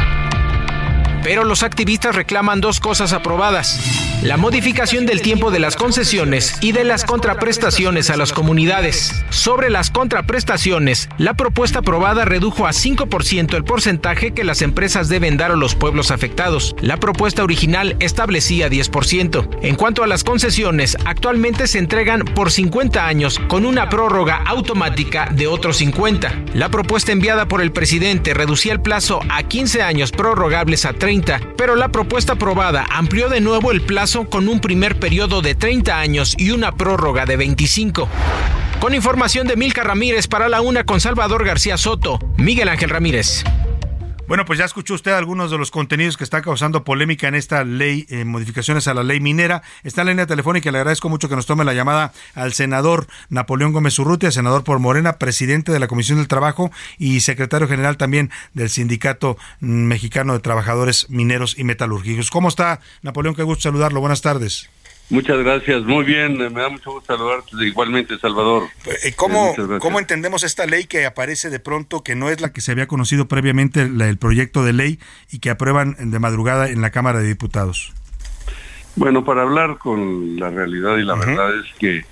Pero los activistas reclaman dos cosas aprobadas. La modificación del tiempo de las concesiones y de las contraprestaciones a las comunidades. Sobre las contraprestaciones, la propuesta aprobada redujo a 5% el porcentaje que las empresas deben dar a los pueblos afectados. La propuesta original establecía 10%. En cuanto a las concesiones, actualmente se entregan por 50 años con una prórroga automática de otros 50. La propuesta enviada por el presidente reducía el plazo a 15 años prorrogables a 30, pero la propuesta aprobada amplió de nuevo el plazo con un primer periodo de 30 años y una prórroga de 25. Con información de Milka Ramírez para la una con Salvador García Soto, Miguel Ángel Ramírez. Bueno, pues ya escuchó usted algunos de los contenidos que están causando polémica en esta ley, eh, modificaciones a la ley minera. Está en la línea telefónica le agradezco mucho que nos tome la llamada al senador Napoleón Gómez Urrutia, senador por Morena, presidente de la Comisión del Trabajo y secretario general también del Sindicato Mexicano de Trabajadores Mineros y Metalúrgicos. ¿Cómo está, Napoleón? Qué gusto saludarlo. Buenas tardes. Muchas gracias, muy bien, me da mucho gusto saludarte igualmente, Salvador. Eh, ¿Cómo, Muchas gracias. ¿Cómo entendemos esta ley que aparece de pronto, que no es la que se había conocido previamente, la- el proyecto de ley, y que aprueban de madrugada en la Cámara de Diputados? Bueno, para hablar con la realidad y la verdad es que,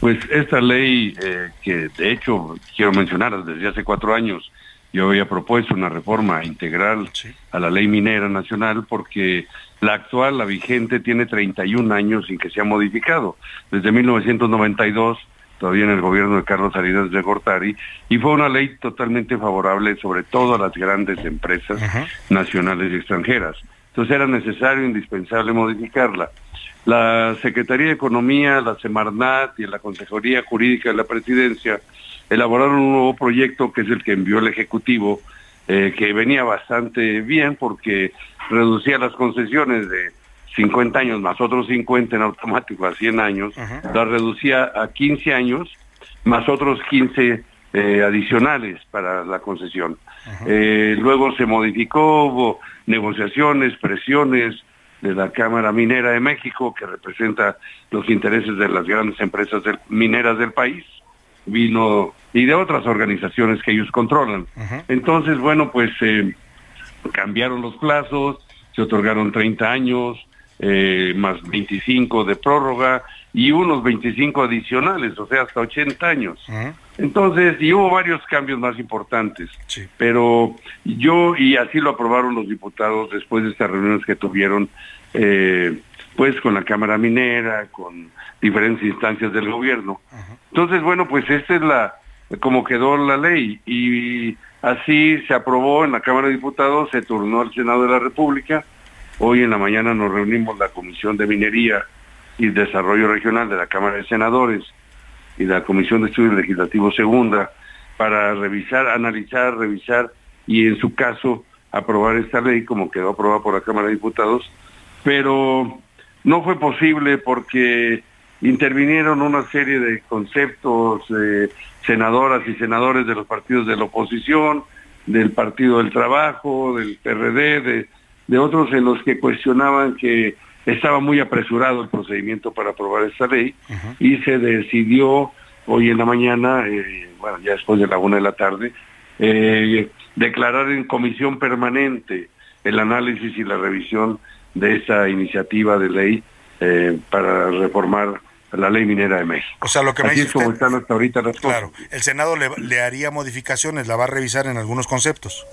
pues esta ley eh, que de hecho quiero mencionar desde hace cuatro años, yo había propuesto una reforma integral a la ley minera nacional porque la actual, la vigente, tiene 31 años sin que se ha modificado. Desde 1992 todavía en el gobierno de Carlos Salinas de Gortari, y fue una ley totalmente favorable sobre todo a las grandes empresas nacionales y extranjeras. Entonces era necesario, indispensable modificarla. La Secretaría de Economía, la Semarnat y la Consejería Jurídica de la Presidencia elaboraron un nuevo proyecto que es el que envió el Ejecutivo, eh, que venía bastante bien porque reducía las concesiones de 50 años más otros 50 en automático a 100 años, las reducía a 15 años más otros 15 eh, adicionales para la concesión. Eh, luego se modificó, hubo negociaciones, presiones de la Cámara Minera de México, que representa los intereses de las grandes empresas del- mineras del país, vino y de otras organizaciones que ellos controlan. Entonces, bueno, pues eh, cambiaron los plazos, se otorgaron 30 años, eh, más 25 de prórroga y unos 25 adicionales, o sea, hasta 80 años. Entonces, y hubo varios cambios más importantes, pero yo, y así lo aprobaron los diputados después de estas reuniones que tuvieron, eh, pues con la Cámara Minera, con diferentes instancias del gobierno. Entonces, bueno, pues esta es la, como quedó la ley, y así se aprobó en la Cámara de Diputados, se turnó al Senado de la República, hoy en la mañana nos reunimos la Comisión de Minería y Desarrollo Regional de la Cámara de Senadores, y la Comisión de Estudios Legislativos Segunda para revisar, analizar, revisar y en su caso aprobar esta ley como quedó aprobada por la Cámara de Diputados, pero no fue posible porque intervinieron una serie de conceptos, eh, senadoras y senadores de los partidos de la oposición, del Partido del Trabajo, del PRD, de, de otros en los que cuestionaban que estaba muy apresurado el procedimiento para aprobar esta ley y se decidió hoy en la mañana, eh, bueno, ya después de la una de la tarde, eh, declarar en comisión permanente el análisis y la revisión de esa iniciativa de ley eh, para reformar la ley minera de México. O sea, lo que me Así dice es como usted- están hasta ahorita las cosas. Claro, el Senado le, le haría modificaciones, la va a revisar en algunos conceptos.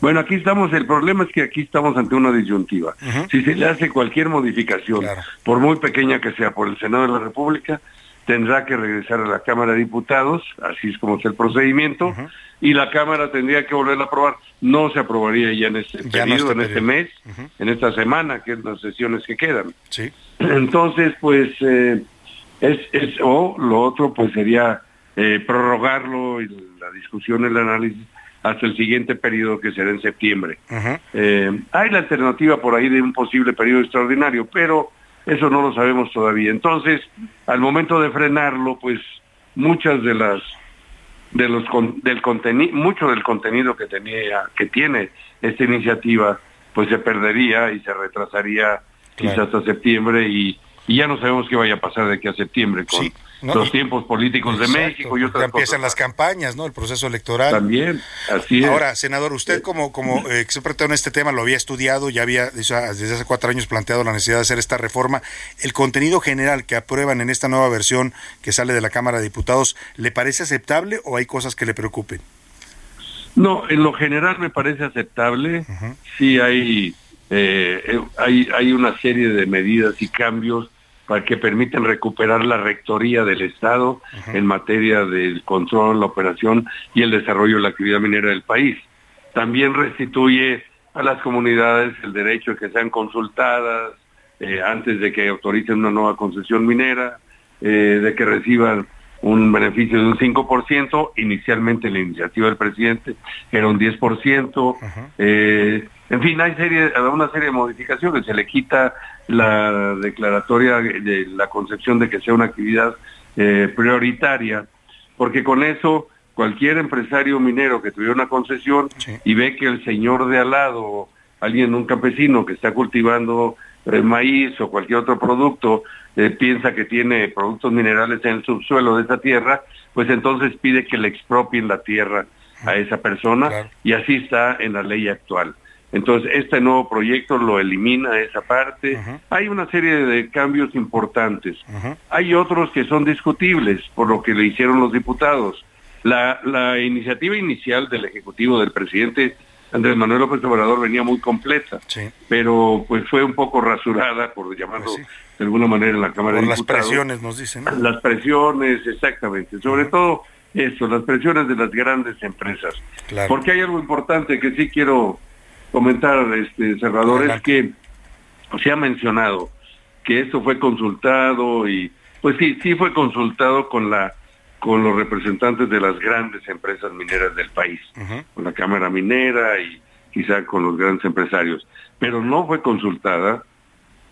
Bueno, aquí estamos, el problema es que aquí estamos ante una disyuntiva. Si se le hace cualquier modificación, por muy pequeña que sea, por el Senado de la República, tendrá que regresar a la Cámara de Diputados, así es como es el procedimiento, y la Cámara tendría que volverla a aprobar. No se aprobaría ya en este Ya no periodo, este en este mes, en esta semana, que es las sesiones que quedan. Sí. Entonces, pues, eh, es, es, o lo otro, pues sería eh, prorrogarlo y la discusión, el análisis, hasta el siguiente periodo que será en septiembre. Eh, hay la alternativa por ahí de un posible periodo extraordinario, pero eso no lo sabemos todavía. Entonces, al momento de frenarlo, pues muchas de las de los con- del contenido, mucho del contenido que tenía que tiene esta iniciativa, pues se perdería y se retrasaría quizás hasta septiembre y, y ya no sabemos qué vaya a pasar de aquí a septiembre con ¿no? los tiempos políticos de Exacto, México y ya otras empiezan cosas. las campañas, ¿no? El proceso electoral. También, así es. Ahora, senador, usted como, como eh, experto en este tema lo había estudiado, ya había desde desde hace cuatro años planteado la necesidad de hacer esta reforma. ¿El contenido general que aprueban en esta nueva versión que sale de la Cámara de Diputados, ¿le parece aceptable o hay cosas que le preocupen? No, en lo general me parece aceptable. Sí hay, eh, eh, hay hay una serie de medidas y cambios para que permiten recuperar la rectoría del Estado en materia del control, la operación y el desarrollo de la actividad minera del país. También restituye a las comunidades el derecho de que sean consultadas eh, antes de que autoricen una nueva concesión minera, eh, de que reciban un beneficio de un 5%, inicialmente la iniciativa del presidente era un 10%, eh, en fin, hay serie, una serie de modificaciones, se le quita la declaratoria de la concepción de que sea una actividad eh, prioritaria, porque con eso cualquier empresario minero que tuviera una concesión y ve que el señor de al lado, alguien, un campesino que está cultivando eh, maíz o cualquier otro producto, eh, piensa que tiene productos minerales en el subsuelo de esa tierra, pues entonces pide que le expropien la tierra a esa persona y así está en la ley actual. Entonces, este nuevo proyecto lo elimina esa parte. Hay una serie de cambios importantes. Hay otros que son discutibles por lo que le hicieron los diputados. La, la iniciativa inicial del Ejecutivo del presidente Andrés Manuel López Obrador venía muy completa, pero pues fue un poco rasurada, por llamarlo Pues de alguna manera, en la Cámara Por de las Diputados. presiones, nos dicen. ¿no? Las presiones, exactamente. Sobre todo eso, las presiones de las grandes empresas. Claro. Porque hay algo importante que sí quiero comentar, este Salvador, es que se ha mencionado que esto fue consultado y pues sí, sí fue consultado con la con los representantes de las grandes empresas mineras del país, con la Cámara Minera y quizá con los grandes empresarios, pero no fue consultada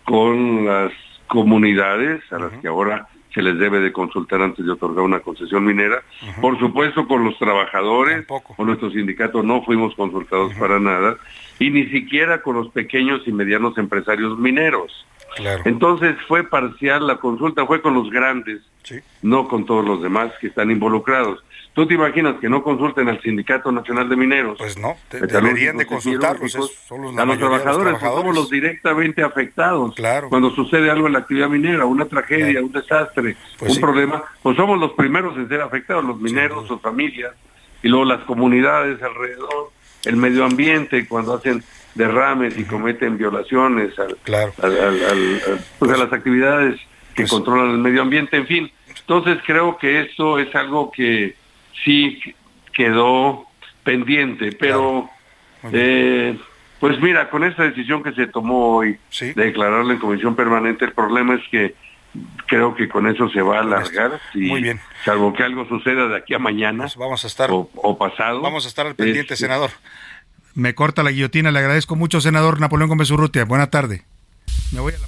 con las comunidades a las que ahora se les debe de consultar antes de otorgar una concesión minera. Por supuesto, con los trabajadores, con nuestro sindicato no fuimos consultados para nada, y ni siquiera con los pequeños y medianos empresarios mineros. Claro. Entonces fue parcial, la consulta fue con los grandes, no con todos los demás que están involucrados. ¿Tú te imaginas que no consulten al Sindicato Nacional de Mineros? Pues no, Metalúrgicos deberían de consultarlos, son los- a los de los trabajadores, pues somos trabajadores. los directamente afectados. Cuando sucede algo en la actividad minera, una tragedia, un desastre, Pues un sí. problema, pues somos los primeros en ser afectados, los mineros, sus familias, y luego las comunidades alrededor, el medio ambiente, cuando hacen derrames y cometen violaciones al, al- al- al- al- pues a las actividades que controlan el medio ambiente, en fin. Entonces creo que eso es algo que sí quedó pendiente, pero eh, pues mira, con esta decisión que se tomó hoy de declararla en comisión permanente, el problema es que creo que con eso se va a alargar, y, Muy bien. salvo que algo suceda de aquí a mañana vamos a estar, o, o pasado. Vamos a estar al pendiente, Este, senador. Me corta la guillotina, le agradezco mucho, senador Napoleón Gómez Urrutia. Buena tarde. Me voy a la...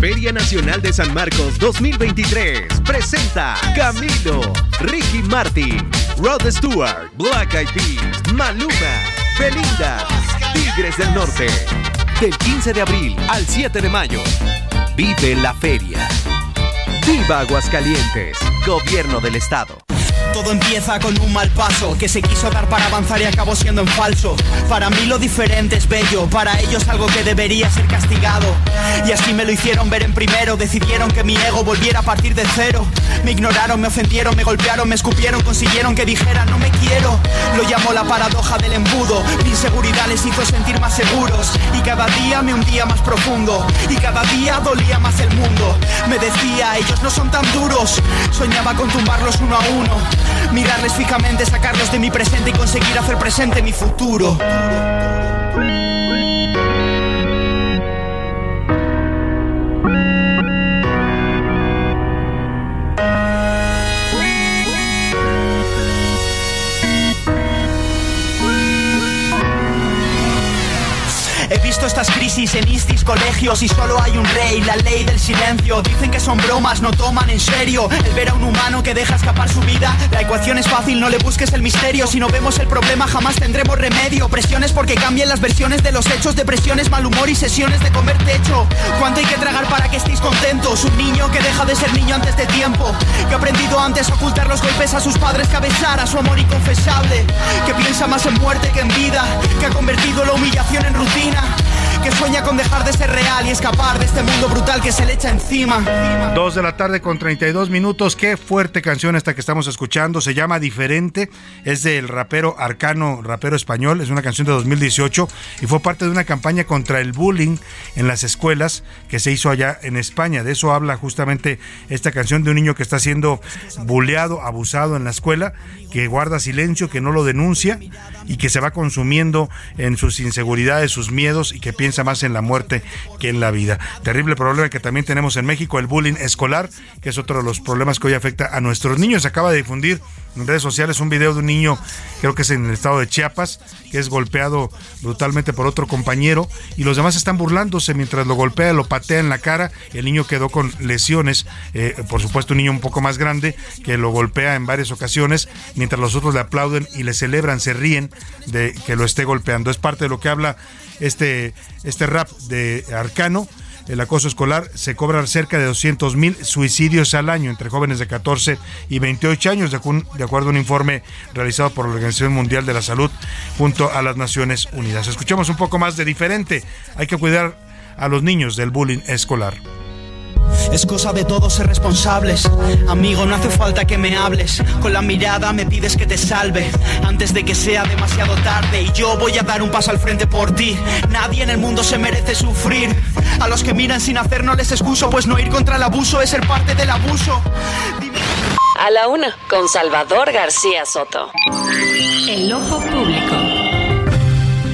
Feria Nacional de San Marcos 2023 presenta Camilo, Ricky Martin, Rod Stewart, Black Eyed Peas, Maluma, Belinda, Tigres del Norte. Del 15 de abril al 7 de mayo. Vive la feria. Viva Aguascalientes, Gobierno del Estado. Todo empieza con un mal paso que se quiso dar para avanzar y acabó siendo en falso. Para mí lo diferente es bello, para ellos algo que debería ser castigado. Y así me lo hicieron ver en primero, decidieron que mi ego volviera a partir de cero. Me ignoraron, me ofendieron, me golpearon, me escupieron, consiguieron que dijera no me quiero. Lo llamo la paradoja del embudo. Mi inseguridad les hizo sentir más seguros. Y cada día me hundía más profundo. Y cada día dolía más el mundo. Me decía, ellos no son tan duros. Soñaba con tumbarlos uno a uno. Mirarles fijamente, sacarlos de mi presente y conseguir hacer presente mi futuro. Visto estas crisis en instis, colegios y solo hay un rey, la ley del silencio. Dicen que son bromas, no toman en serio el ver a un humano que deja escapar su vida. La ecuación es fácil, no le busques el misterio. Si no vemos el problema, jamás tendremos remedio. Presiones porque cambien las versiones de los hechos, depresiones, mal humor y sesiones de comer techo. ¿Cuánto hay que tragar para que estéis contentos? Un niño que deja de ser niño antes de tiempo, que ha aprendido antes a ocultar los golpes a sus padres, que a a su amor inconfesable, que piensa más en muerte que en vida, que ha convertido la humillación en rutina que sueña con dejar de ser real y escapar de este mundo brutal que se le echa encima. Dos de la tarde con 32 minutos. Qué fuerte canción esta que estamos escuchando. Se llama Diferente. Es del rapero Arcano, rapero español. Es una canción de 2018 y fue parte de una campaña contra el bullying en las escuelas que se hizo allá en España. De eso habla justamente esta canción de un niño que está siendo bulleado, abusado en la escuela, que guarda silencio, que no lo denuncia y que se va consumiendo en sus inseguridades, sus miedos y que piensa más en la muerte que en la vida. Terrible problema que también tenemos en México, el bullying escolar, que es otro de los problemas que hoy afecta a nuestros niños. Se acaba de difundir en redes sociales un video de un niño, creo que es en el estado de Chiapas, que es golpeado brutalmente por otro compañero y los demás están burlándose mientras lo golpea, lo patea en la cara. El niño quedó con lesiones, eh, por supuesto un niño un poco más grande que lo golpea en varias ocasiones, mientras los otros le aplauden y le celebran, se ríen de que lo esté golpeando. Es parte de lo que habla este, este rap de Arcano el acoso escolar, se cobran cerca de 200 mil suicidios al año entre jóvenes de 14 y 28 años, de, de acuerdo a un informe realizado por la Organización Mundial de la Salud junto a las Naciones Unidas. Escuchemos un poco más de diferente. Hay que cuidar a los niños del bullying escolar. Es cosa de todos ser responsables. Amigo, no hace falta que me hables. Con la mirada me pides que te salve. Antes de que sea demasiado tarde. Y yo voy a dar un paso al frente por ti. Nadie en el mundo se merece sufrir. A los que miran sin hacer no les excuso. Pues no ir contra el abuso es ser parte del abuso. A la una, con Salvador García Soto. El ojo público.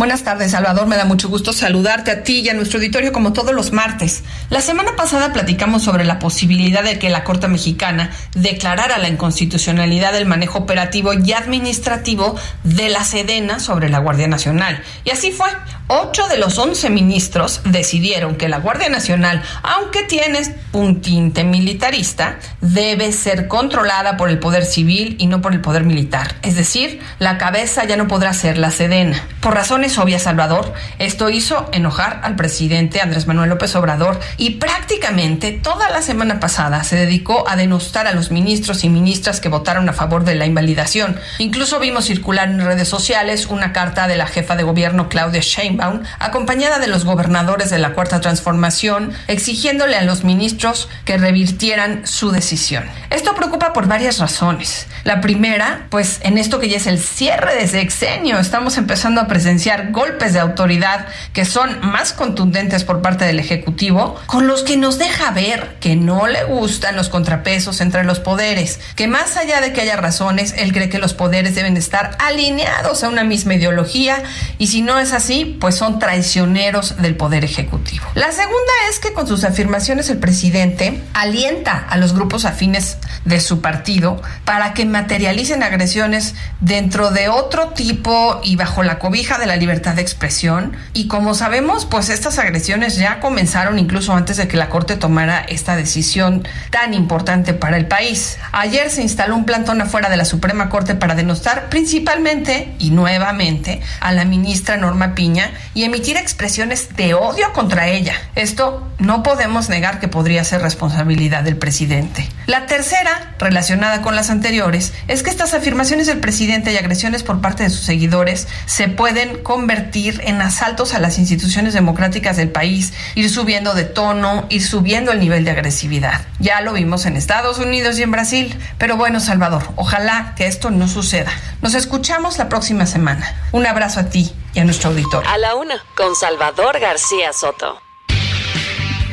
Buenas tardes, Salvador. Me da mucho gusto saludarte a ti y a nuestro auditorio como todos los martes. La semana pasada platicamos sobre la posibilidad de que la Corte Mexicana declarara la inconstitucionalidad del manejo operativo y administrativo de la Sedena sobre la Guardia Nacional. Y así fue. Ocho de los once ministros decidieron que la Guardia Nacional, aunque tiene un tinte militarista, debe ser controlada por el poder civil y no por el poder militar. Es decir, la cabeza ya no podrá ser la Sedena. Por razones obvias, Salvador, esto hizo enojar al presidente Andrés Manuel López Obrador y prácticamente toda la semana pasada se dedicó a denostar a los ministros y ministras que votaron a favor de la invalidación. Incluso vimos circular en redes sociales una carta de la jefa de gobierno Claudia Sheinbaum, acompañada de los gobernadores de la Cuarta Transformación, exigiéndole a los ministros que revirtieran su decisión. Esto preocupa por varias razones. La primera, pues en esto que ya es el cierre de sexenio, estamos empezando a presenciar golpes de autoridad que son más contundentes por parte del Ejecutivo, con los que nos deja ver que no le gustan los contrapesos entre los poderes, que más allá de que haya razones, él cree que los poderes deben estar alineados a una misma ideología y si no es así, pues son traicioneros del poder ejecutivo. La segunda es que con sus afirmaciones el presidente alienta a los grupos afines de su partido para que materialicen agresiones dentro de otro tipo y bajo la cobija de la libertad de expresión. Y como sabemos, pues estas agresiones ya comenzaron incluso antes de que la Corte tomara esta decisión tan importante para el país. Ayer se instaló un plantón afuera de la Suprema Corte para denostar principalmente y nuevamente a la ministra Norma Piña y emitir expresiones de odio contra ella. Esto no podemos negar que podría ser responsabilidad del presidente. La tercera, relacionada con las anteriores, es que estas afirmaciones del presidente y agresiones por parte de sus seguidores se pueden convertir en asaltos a las instituciones democráticas del país, ir subiendo de tono, ir subiendo el nivel de agresividad. Ya lo vimos en Estados Unidos y en Brasil. Pero bueno, Salvador, ojalá que esto no suceda. Nos escuchamos la próxima semana. Un abrazo a ti y a nuestro auditor. A la una, con Salvador García Soto.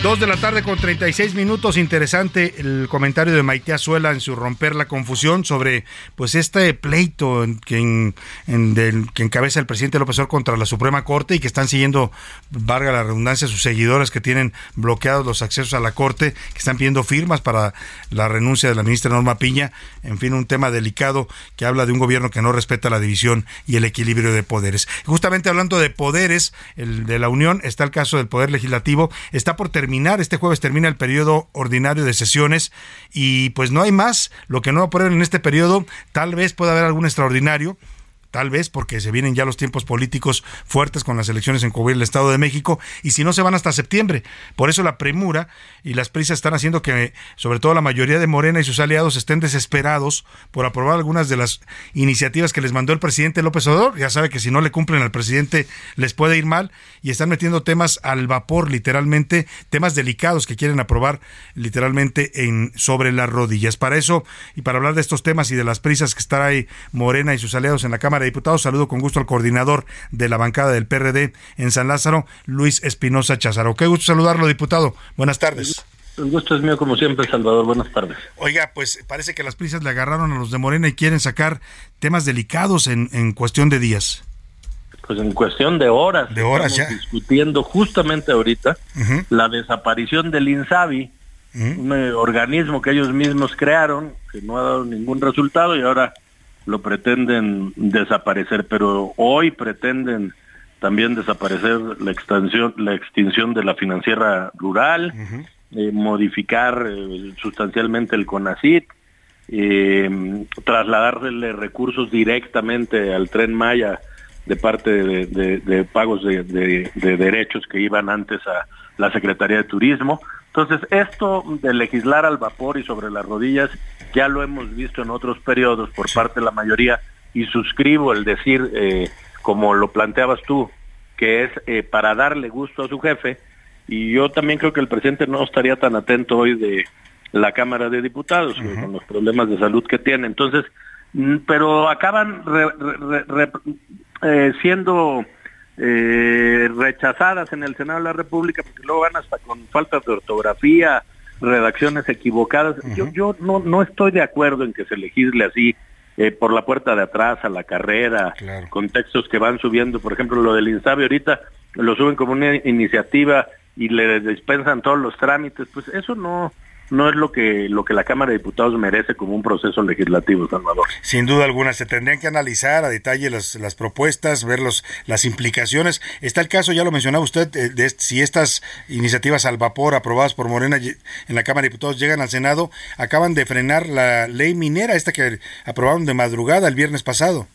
Dos de la tarde con 36 minutos. Interesante el comentario de Maite Azuela en su romper la confusión sobre pues este pleito en, que, encabeza el presidente López Obrador contra la Suprema Corte y que están siguiendo, valga la redundancia, sus seguidores que tienen bloqueados los accesos a la Corte, que están pidiendo firmas para la renuncia de la ministra Norma Piña. En fin, un tema delicado que habla de un gobierno que no respeta la división y el equilibrio de poderes. Justamente hablando de poderes, el de la Unión, está el caso del Poder Legislativo. Está por terminar, este jueves termina el periodo ordinario de sesiones y pues no hay más. Lo que no va a poner en este periodo, tal vez pueda haber algún extraordinario tal vez porque se vienen ya los tiempos políticos fuertes con las elecciones en cubrir el Estado de México, y si no se van hasta septiembre. Por eso la premura y las prisas están haciendo que, sobre todo la mayoría de Morena y sus aliados, estén desesperados por aprobar algunas de las iniciativas que les mandó el presidente López Obrador. Ya sabe que si no le cumplen al presidente les puede ir mal, y están metiendo temas al vapor, literalmente, temas delicados que quieren aprobar literalmente en sobre las rodillas. Para eso y para hablar de estos temas y de las prisas que está ahí Morena y sus aliados en la Cámara de Diputados, saludo con gusto al coordinador de la bancada del PRD en San Lázaro, Luis Espinosa Chazaro. Qué gusto saludarlo, diputado. Buenas tardes. El gusto es mío como siempre, Salvador. Buenas tardes. Oiga, pues parece que las prisas le agarraron a los de Morena y quieren sacar temas delicados en, en cuestión de días. Pues en cuestión de horas. De horas estamos ya. discutiendo justamente ahorita la desaparición del INSABI, un eh, organismo que ellos mismos crearon, que no ha dado ningún resultado y ahora lo pretenden desaparecer, pero hoy pretenden también desaparecer la extensión, la extinción de la financiera rural, eh, modificar eh, sustancialmente el CONACIT, eh, trasladarle recursos directamente al tren Maya de parte de, de- de pagos de derechos que iban antes a la Secretaría de Turismo. Entonces, esto de legislar al vapor y sobre las rodillas ya lo hemos visto en otros periodos por parte de la mayoría y suscribo el decir, eh, como lo planteabas tú, que es eh, para darle gusto a su jefe y yo también creo que el presidente no estaría tan atento hoy de la Cámara de Diputados con los problemas de salud que tiene. Entonces, mm, pero acaban re- re- re- eh, siendo eh, rechazadas en el Senado de la República porque luego van hasta con faltas de ortografía, redacciones equivocadas. Yo, yo no, no estoy de acuerdo en que se legisle así eh, por la puerta de atrás a la carrera, con textos que van subiendo, por ejemplo, lo del Insabi ahorita lo suben como una iniciativa y le dispensan todos los trámites, pues eso no no es lo que lo que la Cámara de Diputados merece como un proceso legislativo, Salvador. Sin duda alguna, se tendrían que analizar a detalle las, las propuestas, ver los, las implicaciones. Está el caso, ya lo mencionaba usted, eh, de si estas iniciativas al vapor aprobadas por Morena en la Cámara de Diputados llegan al Senado, acaban de frenar la ley minera, esta que aprobaron de madrugada el viernes pasado.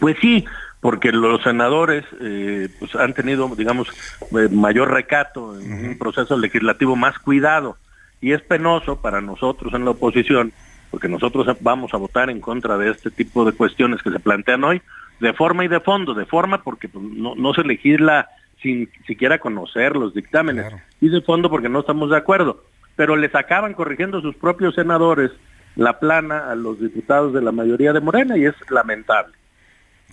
Pues sí, porque los senadores eh, pues han tenido, digamos, eh, mayor recato en un proceso legislativo más cuidado. Y es penoso para nosotros en la oposición, porque nosotros vamos a votar en contra de este tipo de cuestiones que se plantean hoy, de forma y de fondo. De forma porque pues, no, no se legisla sin siquiera conocer los dictámenes, y de fondo porque no estamos de acuerdo. Pero les acaban corrigiendo sus propios senadores la plana a los diputados de la mayoría de Morena y es lamentable.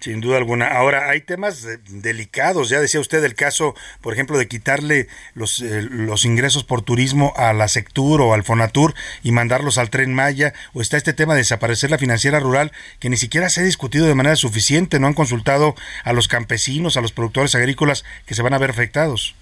Sin duda alguna. Ahora, hay temas eh, delicados. Ya decía usted el caso, por ejemplo, de quitarle los, eh, los ingresos por turismo a la Sectur o al Fonatur y mandarlos al Tren Maya. O está este tema de desaparecer la financiera rural, que ni siquiera se ha discutido de manera suficiente. No han consultado a los campesinos, a los productores agrícolas que se van a ver afectados.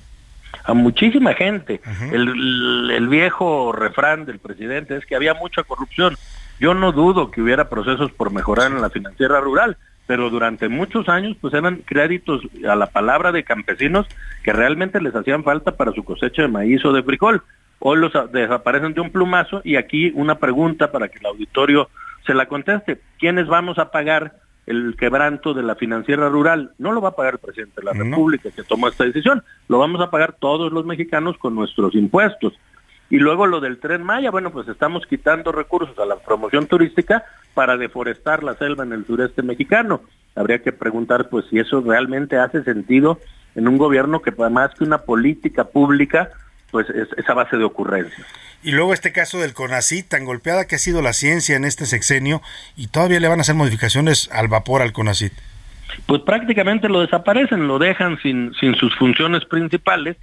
a muchísima gente. el, el- el viejo refrán del presidente es que había mucha corrupción. Yo no dudo que hubiera procesos por mejorar en la financiera rural, pero durante muchos años pues eran créditos a la palabra de campesinos que realmente les hacían falta para su cosecha de maíz o de frijol. Hoy los a- desaparecen de un plumazo y aquí una pregunta para que el auditorio se la conteste. ¿Quiénes vamos a pagar el quebranto de la financiera rural? No lo va a pagar el presidente de la República que tomó esta decisión, lo vamos a pagar todos los mexicanos con nuestros impuestos. Y luego lo del tren Maya, bueno, pues estamos quitando recursos a la promoción turística para deforestar la selva en el sureste mexicano. Habría que preguntar pues si eso realmente hace sentido en un gobierno que más que una política pública, pues es esa base de ocurrencia. Y luego este caso del CONACIT, tan golpeada que ha sido la ciencia en este sexenio, y todavía le van a hacer modificaciones al vapor al CONACIT. pues prácticamente lo desaparecen, lo dejan sin, sin sus funciones principales.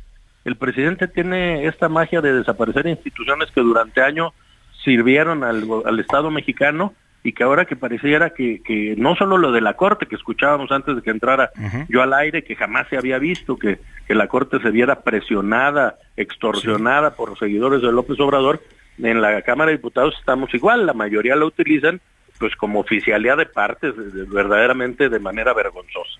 El presidente tiene esta magia de desaparecer instituciones que durante años sirvieron al, al Estado mexicano y que ahora que pareciera que, que no solo lo de la Corte que escuchábamos antes de que entrara yo al aire, que jamás se había visto que, que la Corte se viera presionada, extorsionada por seguidores de López Obrador, en la Cámara de Diputados estamos igual, la mayoría la utilizan pues como oficialidad de partes de- verdaderamente de manera vergonzosa.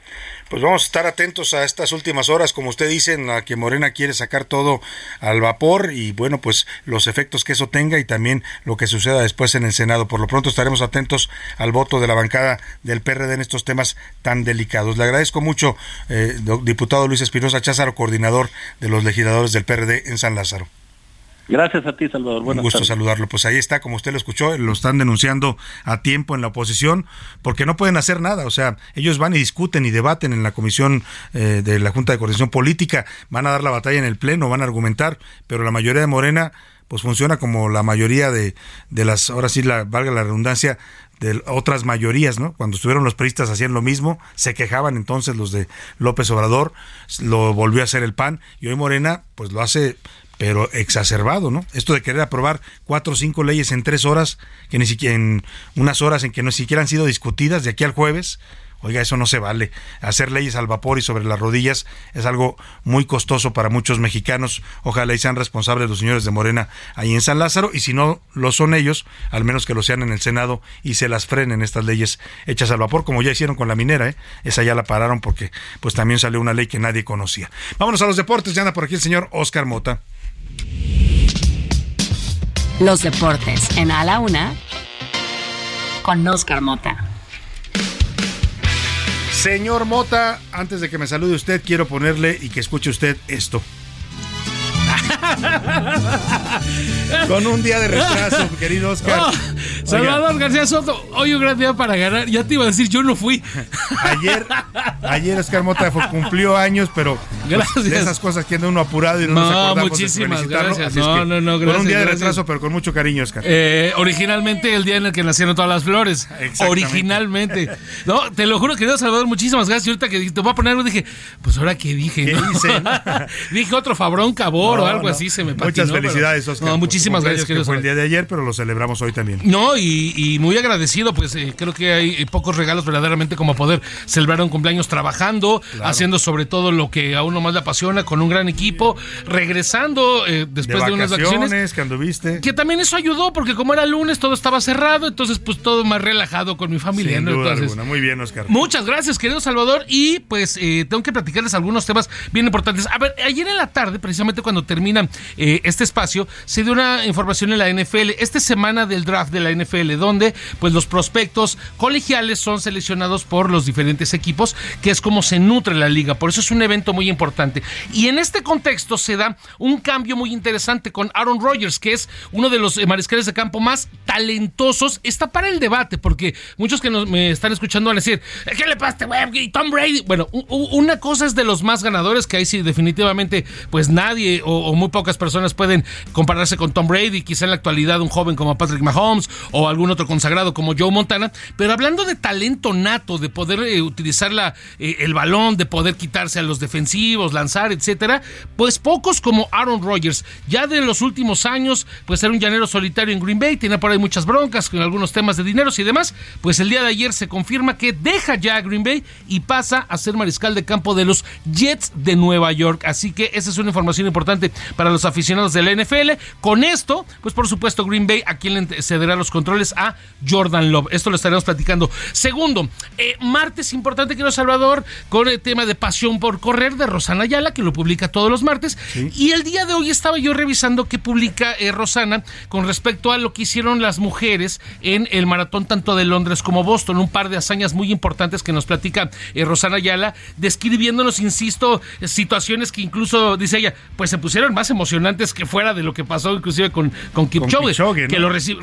Pues vamos a estar atentos a estas últimas horas, como usted dice, en la que Morena quiere sacar todo al vapor y bueno, pues los efectos que eso tenga y también lo que suceda después en el Senado. Por lo pronto estaremos atentos al voto de la bancada del PRD en estos temas tan delicados. Le agradezco mucho, eh, do- diputado Luis Espinosa Cházaro, coordinador de los legisladores del PRD en San Lázaro. Gracias a ti, Salvador. Un Buenas gusto tardes. saludarlo. Pues ahí está, como usted lo escuchó, lo están denunciando a tiempo en la oposición porque no pueden hacer nada. O sea, ellos van y discuten y debaten en la comisión eh, de la Junta de Coordinación Política, van a dar la batalla en el Pleno, van a argumentar, pero la mayoría de Morena pues funciona como la mayoría de, de las, ahora sí, la, valga la redundancia, de otras mayorías, ¿no? Cuando estuvieron los priistas hacían lo mismo, se quejaban entonces los de López Obrador, lo volvió a hacer el PAN y hoy Morena pues lo hace pero exacerbado, ¿no? Esto de querer aprobar cuatro o cinco leyes en tres horas, que ni siquiera en unas horas en que no siquiera han sido discutidas de aquí al jueves, oiga, eso no se vale. Hacer leyes al vapor y sobre las rodillas es algo muy costoso para muchos mexicanos. Ojalá y sean responsables los señores de Morena ahí en San Lázaro, y si no lo son ellos, al menos que lo sean en el Senado y se las frenen estas leyes hechas al vapor, como ya hicieron con la minera, ¿eh? Esa ya la pararon porque pues también salió una ley que nadie conocía. Vámonos a los deportes, ya anda por aquí el señor Oscar Mota. Los deportes en A la Una con Oscar Mota. Señor Mota, antes de que me salude usted, quiero ponerle y que escuche usted esto. Con un día de retraso, querido Oscar. Salvador García Soto, hoy un gran día para ganar. Ya te iba a decir, yo no fui. Ayer, ayer Oscar Mota cumplió años, pero pues, Gracias. de esas cosas que anda uno apurado y no, No, nos acordamos muchísimas gracias. es No, que no, no, Con gracias, un día de gracias. retraso, pero con mucho cariño, Oscar. Eh, originalmente el día en el que nacieron todas las flores. Originalmente. No, te lo juro, querido Salvador, muchísimas gracias. Y ahorita que te voy a poner algo, dije, pues ahora qué dije. ¿Qué no? hice? dije otro Fabrón Cabor o algo así, se me patinó. Muchas felicidades, Oscar. No, muchísimas gracias, querido que fue el día de ayer, pero lo celebramos hoy también. No, y, y muy agradecido, pues eh, creo que hay eh, pocos regalos verdaderamente como poder celebrar un cumpleaños trabajando, haciendo sobre todo lo que a uno más le apasiona, con un gran equipo, regresando eh, después de, de unas vacaciones. que anduviste. Que también eso ayudó, porque como era lunes, todo estaba cerrado, entonces pues todo más relajado con mi familia, Sin ¿no? duda Entonces, alguna. Muy bien, Oscar. Muchas gracias, querido Salvador. Y pues eh, tengo que platicarles algunos temas bien importantes. A ver, ayer en la tarde, precisamente cuando termina este espacio, se dio una información en la NFL. Esta semana del draft de la NFL, donde pues los prospectos colegiales son seleccionados por los diferentes equipos, que es como se nutre la liga. Por eso es un evento muy importante. Y en este contexto se da un cambio muy interesante con Aaron Rodgers, que es uno de los eh, mariscales de campo más talentosos. Está para el debate, porque muchos que nos, me están escuchando van a decir, ¿qué le pasa este güey? Tom Brady. Bueno, una cosa es de los más ganadores, que ahí sí definitivamente pues nadie o, muy pocas personas pueden compararse con Tom Brady, quizá en la actualidad un joven como Patrick Mahomes algún otro consagrado como Joe Montana, pero hablando de talento nato, de poder eh, utilizar la, eh, el balón, de poder quitarse a los defensivos, lanzar, etcétera, pues pocos como Aaron Rodgers. Ya de los últimos años, pues era un llanero solitario en Green Bay, tiene por ahí muchas broncas con algunos temas de dineros y demás, pues el día de ayer se confirma que deja ya a Green Bay y pasa a ser mariscal de campo de los Jets de Nueva York. Así que esa es una información importante para los aficionados de la NFL. Con esto, pues por supuesto Green Bay a quien le cederá los controles a Jordan Love. Esto lo estaremos platicando. Segundo, eh, martes importante que Salvador con el tema de pasión por correr de Rosana Ayala, que lo publica todos los martes. Y el día de hoy estaba yo revisando qué publica eh, Rosana con respecto a lo que hicieron las mujeres en el maratón tanto de Londres como Boston. Un par de hazañas muy importantes que nos platica eh, Rosana Ayala, describiéndonos, insisto, situaciones que incluso, dice ella, pues se pusieron más emocionantes que fuera de lo que pasó inclusive con, con Kipchoge, Kipchoge, ¿no? que lo reci-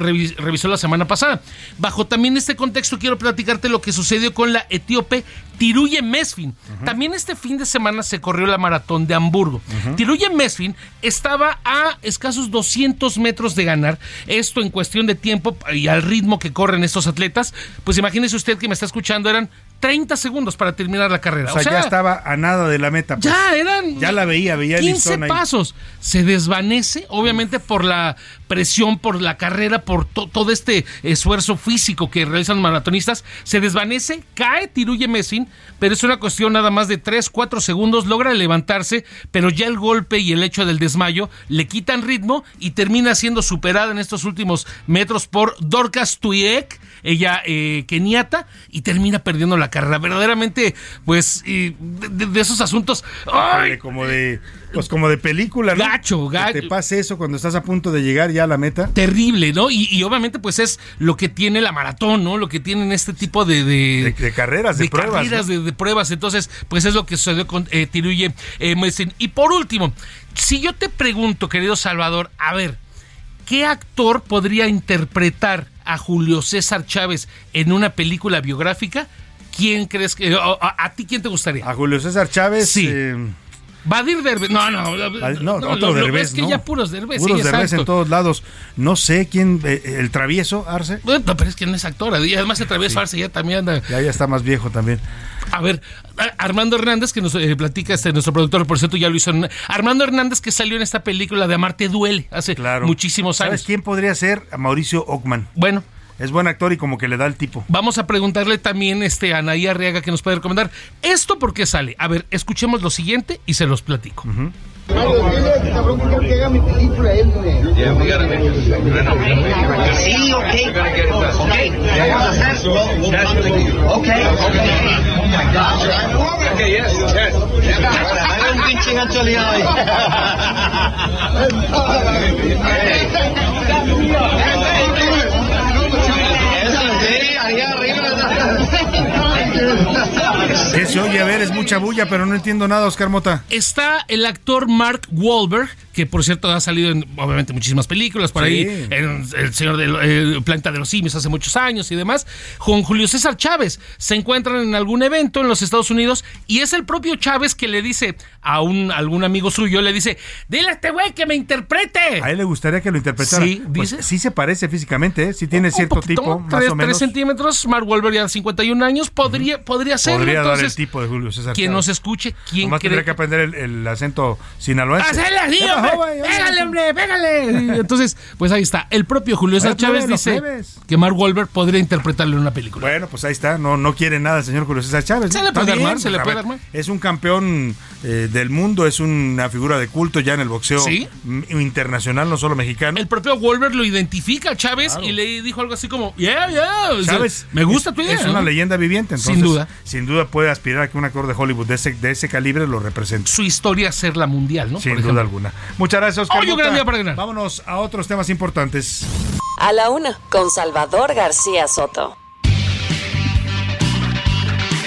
la semana pasada. Bajo también este contexto quiero platicarte lo que sucedió con la etíope Tiruye Mesfin. También este fin de semana se corrió la maratón de Hamburgo. Tiruye Mesfin estaba a escasos 200 metros de ganar. Esto en cuestión de tiempo y al ritmo que corren estos atletas. Pues imagínese usted que me está escuchando, eran 30 segundos para terminar la carrera. O sea, ya estaba a nada de la meta. pues. Ya eran. Ya la veía, veía el 15 listón ahí. pasos. Se desvanece, obviamente, por la presión, por la carrera, por to- todo este esfuerzo físico que realizan los maratonistas. Se desvanece, cae, tiruye Messin, pero es una cuestión nada más de 3, 4 segundos. Logra levantarse, pero ya el golpe y el hecho del desmayo le quitan ritmo y termina siendo superada en estos últimos metros por Dorcas Tuyek ella eh, keniata, y termina perdiendo la carrera. Verdaderamente, pues, de, de esos asuntos. ¡ay! Como de, pues como de película, ¿no? Gacho, gacho. Que te pase eso cuando estás a punto de llegar ya a la meta. Terrible, ¿no? Y, y obviamente, pues es lo que tiene la maratón, ¿no? Lo que tienen este tipo de. De, De carreras, de, pruebas. carreras, ¿no? de, pruebas. Entonces, pues es lo que sucedió con eh, Tiruye eh. Y por último, si yo te pregunto, querido Salvador, a ver, ¿qué actor podría interpretar a Julio César Chávez en una película biográfica? ¿Quién crees que... a ti quién te gustaría? A Julio César Chávez. Sí. eh, Vadir Derbez. No, no. no, no, otro lo- Derbez, Es que ¿no? ya puros Derbez. Puros sí, Derbez en todos lados. No sé quién, eh, el travieso, Arce. Bueno, pero es que no es actor. Y además el travieso Arce ya también anda... Ya, ya está más viejo también. A ver, Armando Hernández, que nos eh, platica este nuestro productor, por cierto, ya lo hizo. en- Armando Hernández, que salió en esta película de Amarte Duele hace muchísimos años. ¿Sabes quién podría ser? A Mauricio Ockman. Bueno. Es buen actor y como que le da el tipo. Vamos a preguntarle también este, a Anaí Arriaga que nos puede recomendar. ¿Esto por qué sale? A ver, escuchemos lo siguiente y se los platico. Sí, ok. Ok. ¿Qué vamos a hacer? Ok. Oh my God. Ok, yes, yes. Dale un pinche gancho liado ahí. Ahí arriba. ¿Qué se oye? A ver, es mucha bulla, pero no entiendo nada, Oscar Mota. Está el actor Mark Wahlberg, que por cierto ha salido en obviamente muchísimas películas, por Sí. ahí en El Señor del eh, Planeta de los Simios hace muchos años y demás, con Julio César Chávez. Se encuentran en algún evento en los Estados Unidos y es el propio Chávez que le dice a un algún amigo suyo, le dice, dile a este güey que me interprete. A él le gustaría que lo interpretara. Sí, Pues dice. sí se parece físicamente, ¿eh? sí tiene cierto tipo, más Tres, o menos. tres centímetros, Mark Wahlberg ya de 51 años, podría, podría ser. Podría dar el Entonces, tipo de Julio César quien Chávez. nos escuche, quien Nomás cree tendría que aprender el, el acento sinaloense. ¡Hacele así, ¿Qué hombre! ¡Pégale, hombre! ¡Pégale! Entonces, pues ahí está. El propio Julio César Chávez dice plebes. que Mark Wahlberg podría interpretarlo en una película. Bueno, pues ahí está. No, no quiere nada el señor Julio César Chávez. Se le puede bien, armar, se le a puede ver, armar. Es un campeón eh, del mundo, es una figura de culto ya en el boxeo Sí. internacional, no solo mexicano. El propio Wahlberg lo identifica a Chávez Claro. y le dijo algo así como, yeah, yeah. o sea, ¿Sabes? me gusta Es- tu idea. Es una leyenda viviente, entonces. Sin duda. Sin duda puede aspirar a que un actor de Hollywood de ese, de ese calibre lo represente. Su historia ser la mundial, ¿no? Sin Por duda alguna. Muchas gracias, Oscar. Hoy un Mota. gran día para ganar. Vámonos a otros temas importantes. A la una, con Salvador García Soto.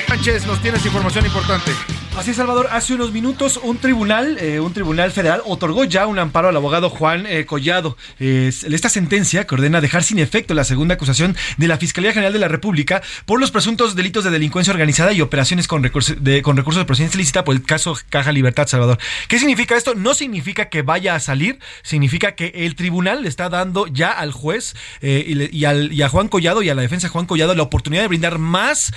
Sánchez, nos tienes información importante. Así es, Salvador. Hace unos minutos un tribunal, eh, un tribunal federal, otorgó ya un amparo al abogado Juan eh, Collado. Esta sentencia que ordena dejar sin efecto la segunda acusación de la Fiscalía General de la República por los presuntos delitos de delincuencia organizada y operaciones con, recursos de, con recursos de procedencia ilícita por el caso Caja Libertad, Salvador. ¿Qué significa esto? No significa que vaya a salir, significa que el tribunal le está dando ya al juez eh, y, y al- y a Juan Collado y a la defensa de Juan Collado la oportunidad de brindar más,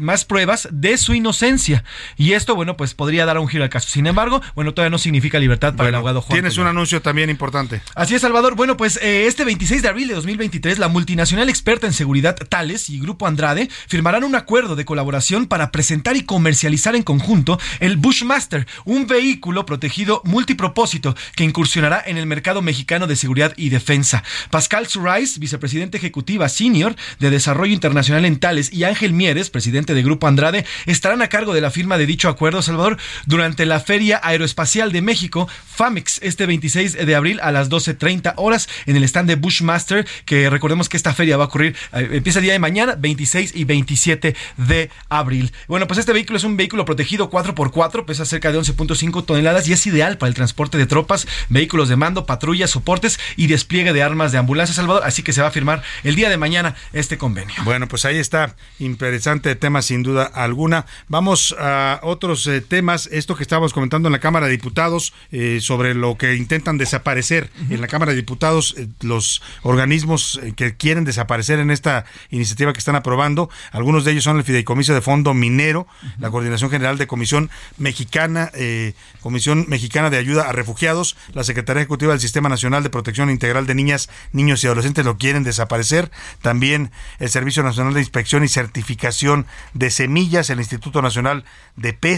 más pruebas de su inocencia. Y esto, bueno, pues podría dar un giro al caso. Sin embargo, bueno, todavía no significa libertad para el abogado Juan Tienes un anuncio también importante. Así es, Salvador. Bueno, pues eh, este 26 de abril de 2023, la multinacional experta en seguridad Thales y Grupo Andrade firmarán un acuerdo de colaboración para presentar y comercializar en conjunto el Bushmaster, un vehículo protegido multipropósito que incursionará en el mercado mexicano de seguridad y defensa. Pascal Surais, vicepresidente ejecutiva senior de Desarrollo Internacional en Thales, y Ángel Mieres, presidente de Grupo Andrade, estarán a cargo de la firma de dicho acuerdo, Salvador, durante la Feria Aeroespacial de México, FAMEX, este 26 de abril a las 12.30 horas en el stand de Bushmaster, que recordemos que esta feria va a ocurrir, eh, empieza el día de mañana, 26 y 27 de abril. Bueno, pues este vehículo es un vehículo protegido 4x4, pesa cerca de 11.5 toneladas y es ideal para el transporte de tropas, vehículos de mando, patrullas, soportes y despliegue de armas de ambulancia, Salvador, así que se va a firmar el día de mañana este convenio. Bueno, pues ahí está, interesante tema sin duda alguna. Vamos a otros eh, temas, esto que estábamos comentando en la Cámara de Diputados eh, sobre lo que intentan desaparecer en la Cámara de Diputados, eh, los organismos que quieren desaparecer en esta iniciativa que están aprobando. Algunos de ellos son el Fideicomiso de Fondo Minero, la Coordinación General de Comisión Mexicana, eh, Comisión Mexicana de Ayuda a Refugiados, la Secretaría Ejecutiva del Sistema Nacional de Protección Integral de Niñas, Niños y Adolescentes lo quieren desaparecer. También el Servicio Nacional de Inspección y Certificación de Semillas, el Instituto Nacional de Pesca.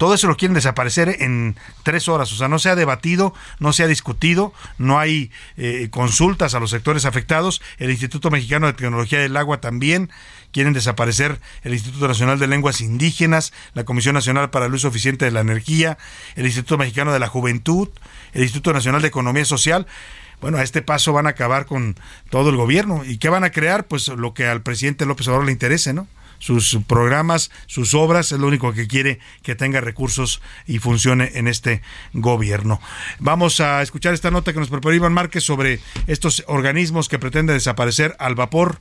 Todo eso lo quieren desaparecer en tres horas. O sea, no se ha debatido, no se ha discutido, no hay eh, consultas a los sectores afectados. El Instituto Mexicano de Tecnología del Agua también quieren desaparecer el Instituto Nacional de Lenguas Indígenas, la Comisión Nacional para el Uso Eficiente de la Energía, el Instituto Mexicano de la Juventud, el Instituto Nacional de Economía Social. Bueno, a este paso van a acabar con todo el gobierno. ¿Y qué van a crear? Pues lo que al presidente López Obrador le interese, ¿no? Sus programas, sus obras, es lo único que quiere que tenga recursos y funcione en este gobierno. Vamos a escuchar esta nota que nos preparó Iván Márquez sobre estos organismos que pretenden desaparecer al vapor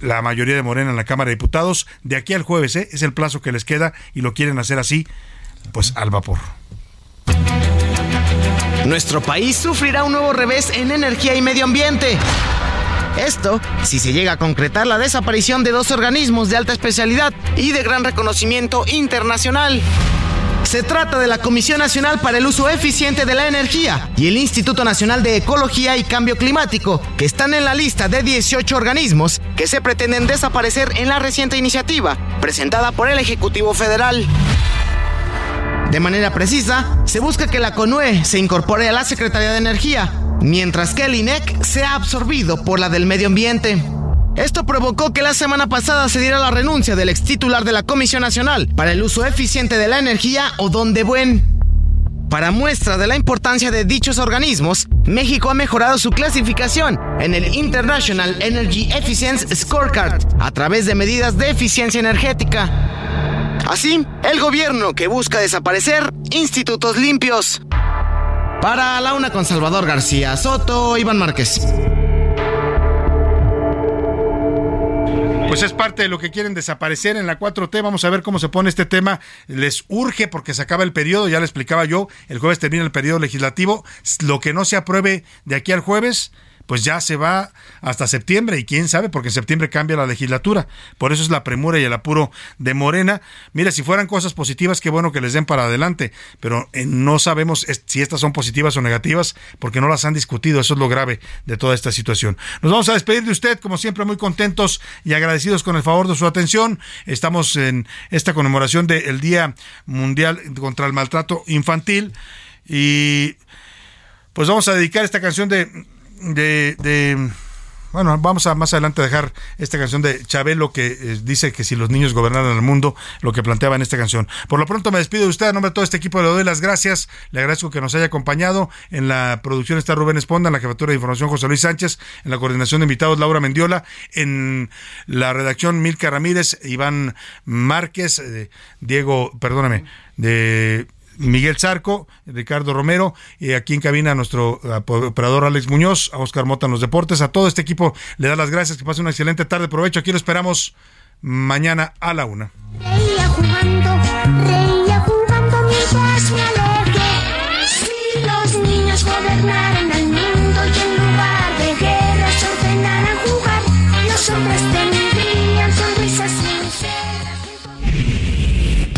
la mayoría de Morena en la Cámara de Diputados. De aquí al jueves ¿eh? es el plazo que les queda y lo quieren hacer así, pues al vapor. Nuestro país sufrirá un nuevo revés en energía y medio ambiente. Esto si se llega a concretar la desaparición de dos organismos de alta especialidad y de gran reconocimiento internacional. Se trata de la Comisión Nacional para el Uso Eficiente de la Energía y el Instituto Nacional de Ecología y Cambio Climático, que están en la lista de 18 organismos que se pretenden desaparecer en la reciente iniciativa presentada por el Ejecutivo Federal. De manera precisa, se busca que la CONUE se incorpore a la Secretaría de Energía, mientras que el INEC sea absorbido por la del Medio Ambiente. Esto provocó que la semana pasada se diera la renuncia del ex titular de la Comisión Nacional para el Uso Eficiente de la Energía, Odón de Buen. Para muestra de la importancia de dichos organismos, México ha mejorado su clasificación en el International Energy Efficiency Scorecard a través de medidas de eficiencia energética. Así, el gobierno que busca desaparecer institutos limpios. Para la una con Salvador García Soto, Iván Márquez. Pues es parte de lo que quieren desaparecer en la 4T. Vamos a ver cómo se pone este tema. Les urge porque se acaba el periodo, ya le explicaba yo, el jueves termina el periodo legislativo. Lo que no se apruebe de aquí al jueves, pues ya se va hasta septiembre y quién sabe, porque en septiembre cambia la legislatura. Por eso es la premura y el apuro de Morena. Mira, si fueran cosas positivas, qué bueno que les den para adelante, pero eh, no sabemos si estas son positivas o negativas porque no las han discutido. Eso es lo grave de toda esta situación. Nos vamos a despedir de usted, como siempre, muy contentos y agradecidos con el favor de su atención. Estamos en esta conmemoración del Día Mundial contra el Maltrato Infantil y pues vamos a dedicar esta canción de de, bueno, vamos a más adelante dejar esta canción de Chabelo que eh, dice que si los niños gobernaran el mundo, lo que planteaba en esta canción. Por lo pronto me despido de usted, a nombre de todo este equipo le doy las gracias, le agradezco que nos haya acompañado. En la producción está Rubén Esponda, en la jefatura de información José Luis Sánchez, en la coordinación de invitados Laura Mendiola, en la redacción Milka Ramírez, Iván Márquez, eh, Diego, perdóname, de Miguel Zarco, Ricardo Romero, y aquí en cabina nuestro operador Alex Muñoz, a Oscar Mota en los deportes, a todo este equipo le da las gracias, que pase una excelente tarde, provecho, aquí lo esperamos mañana a la una.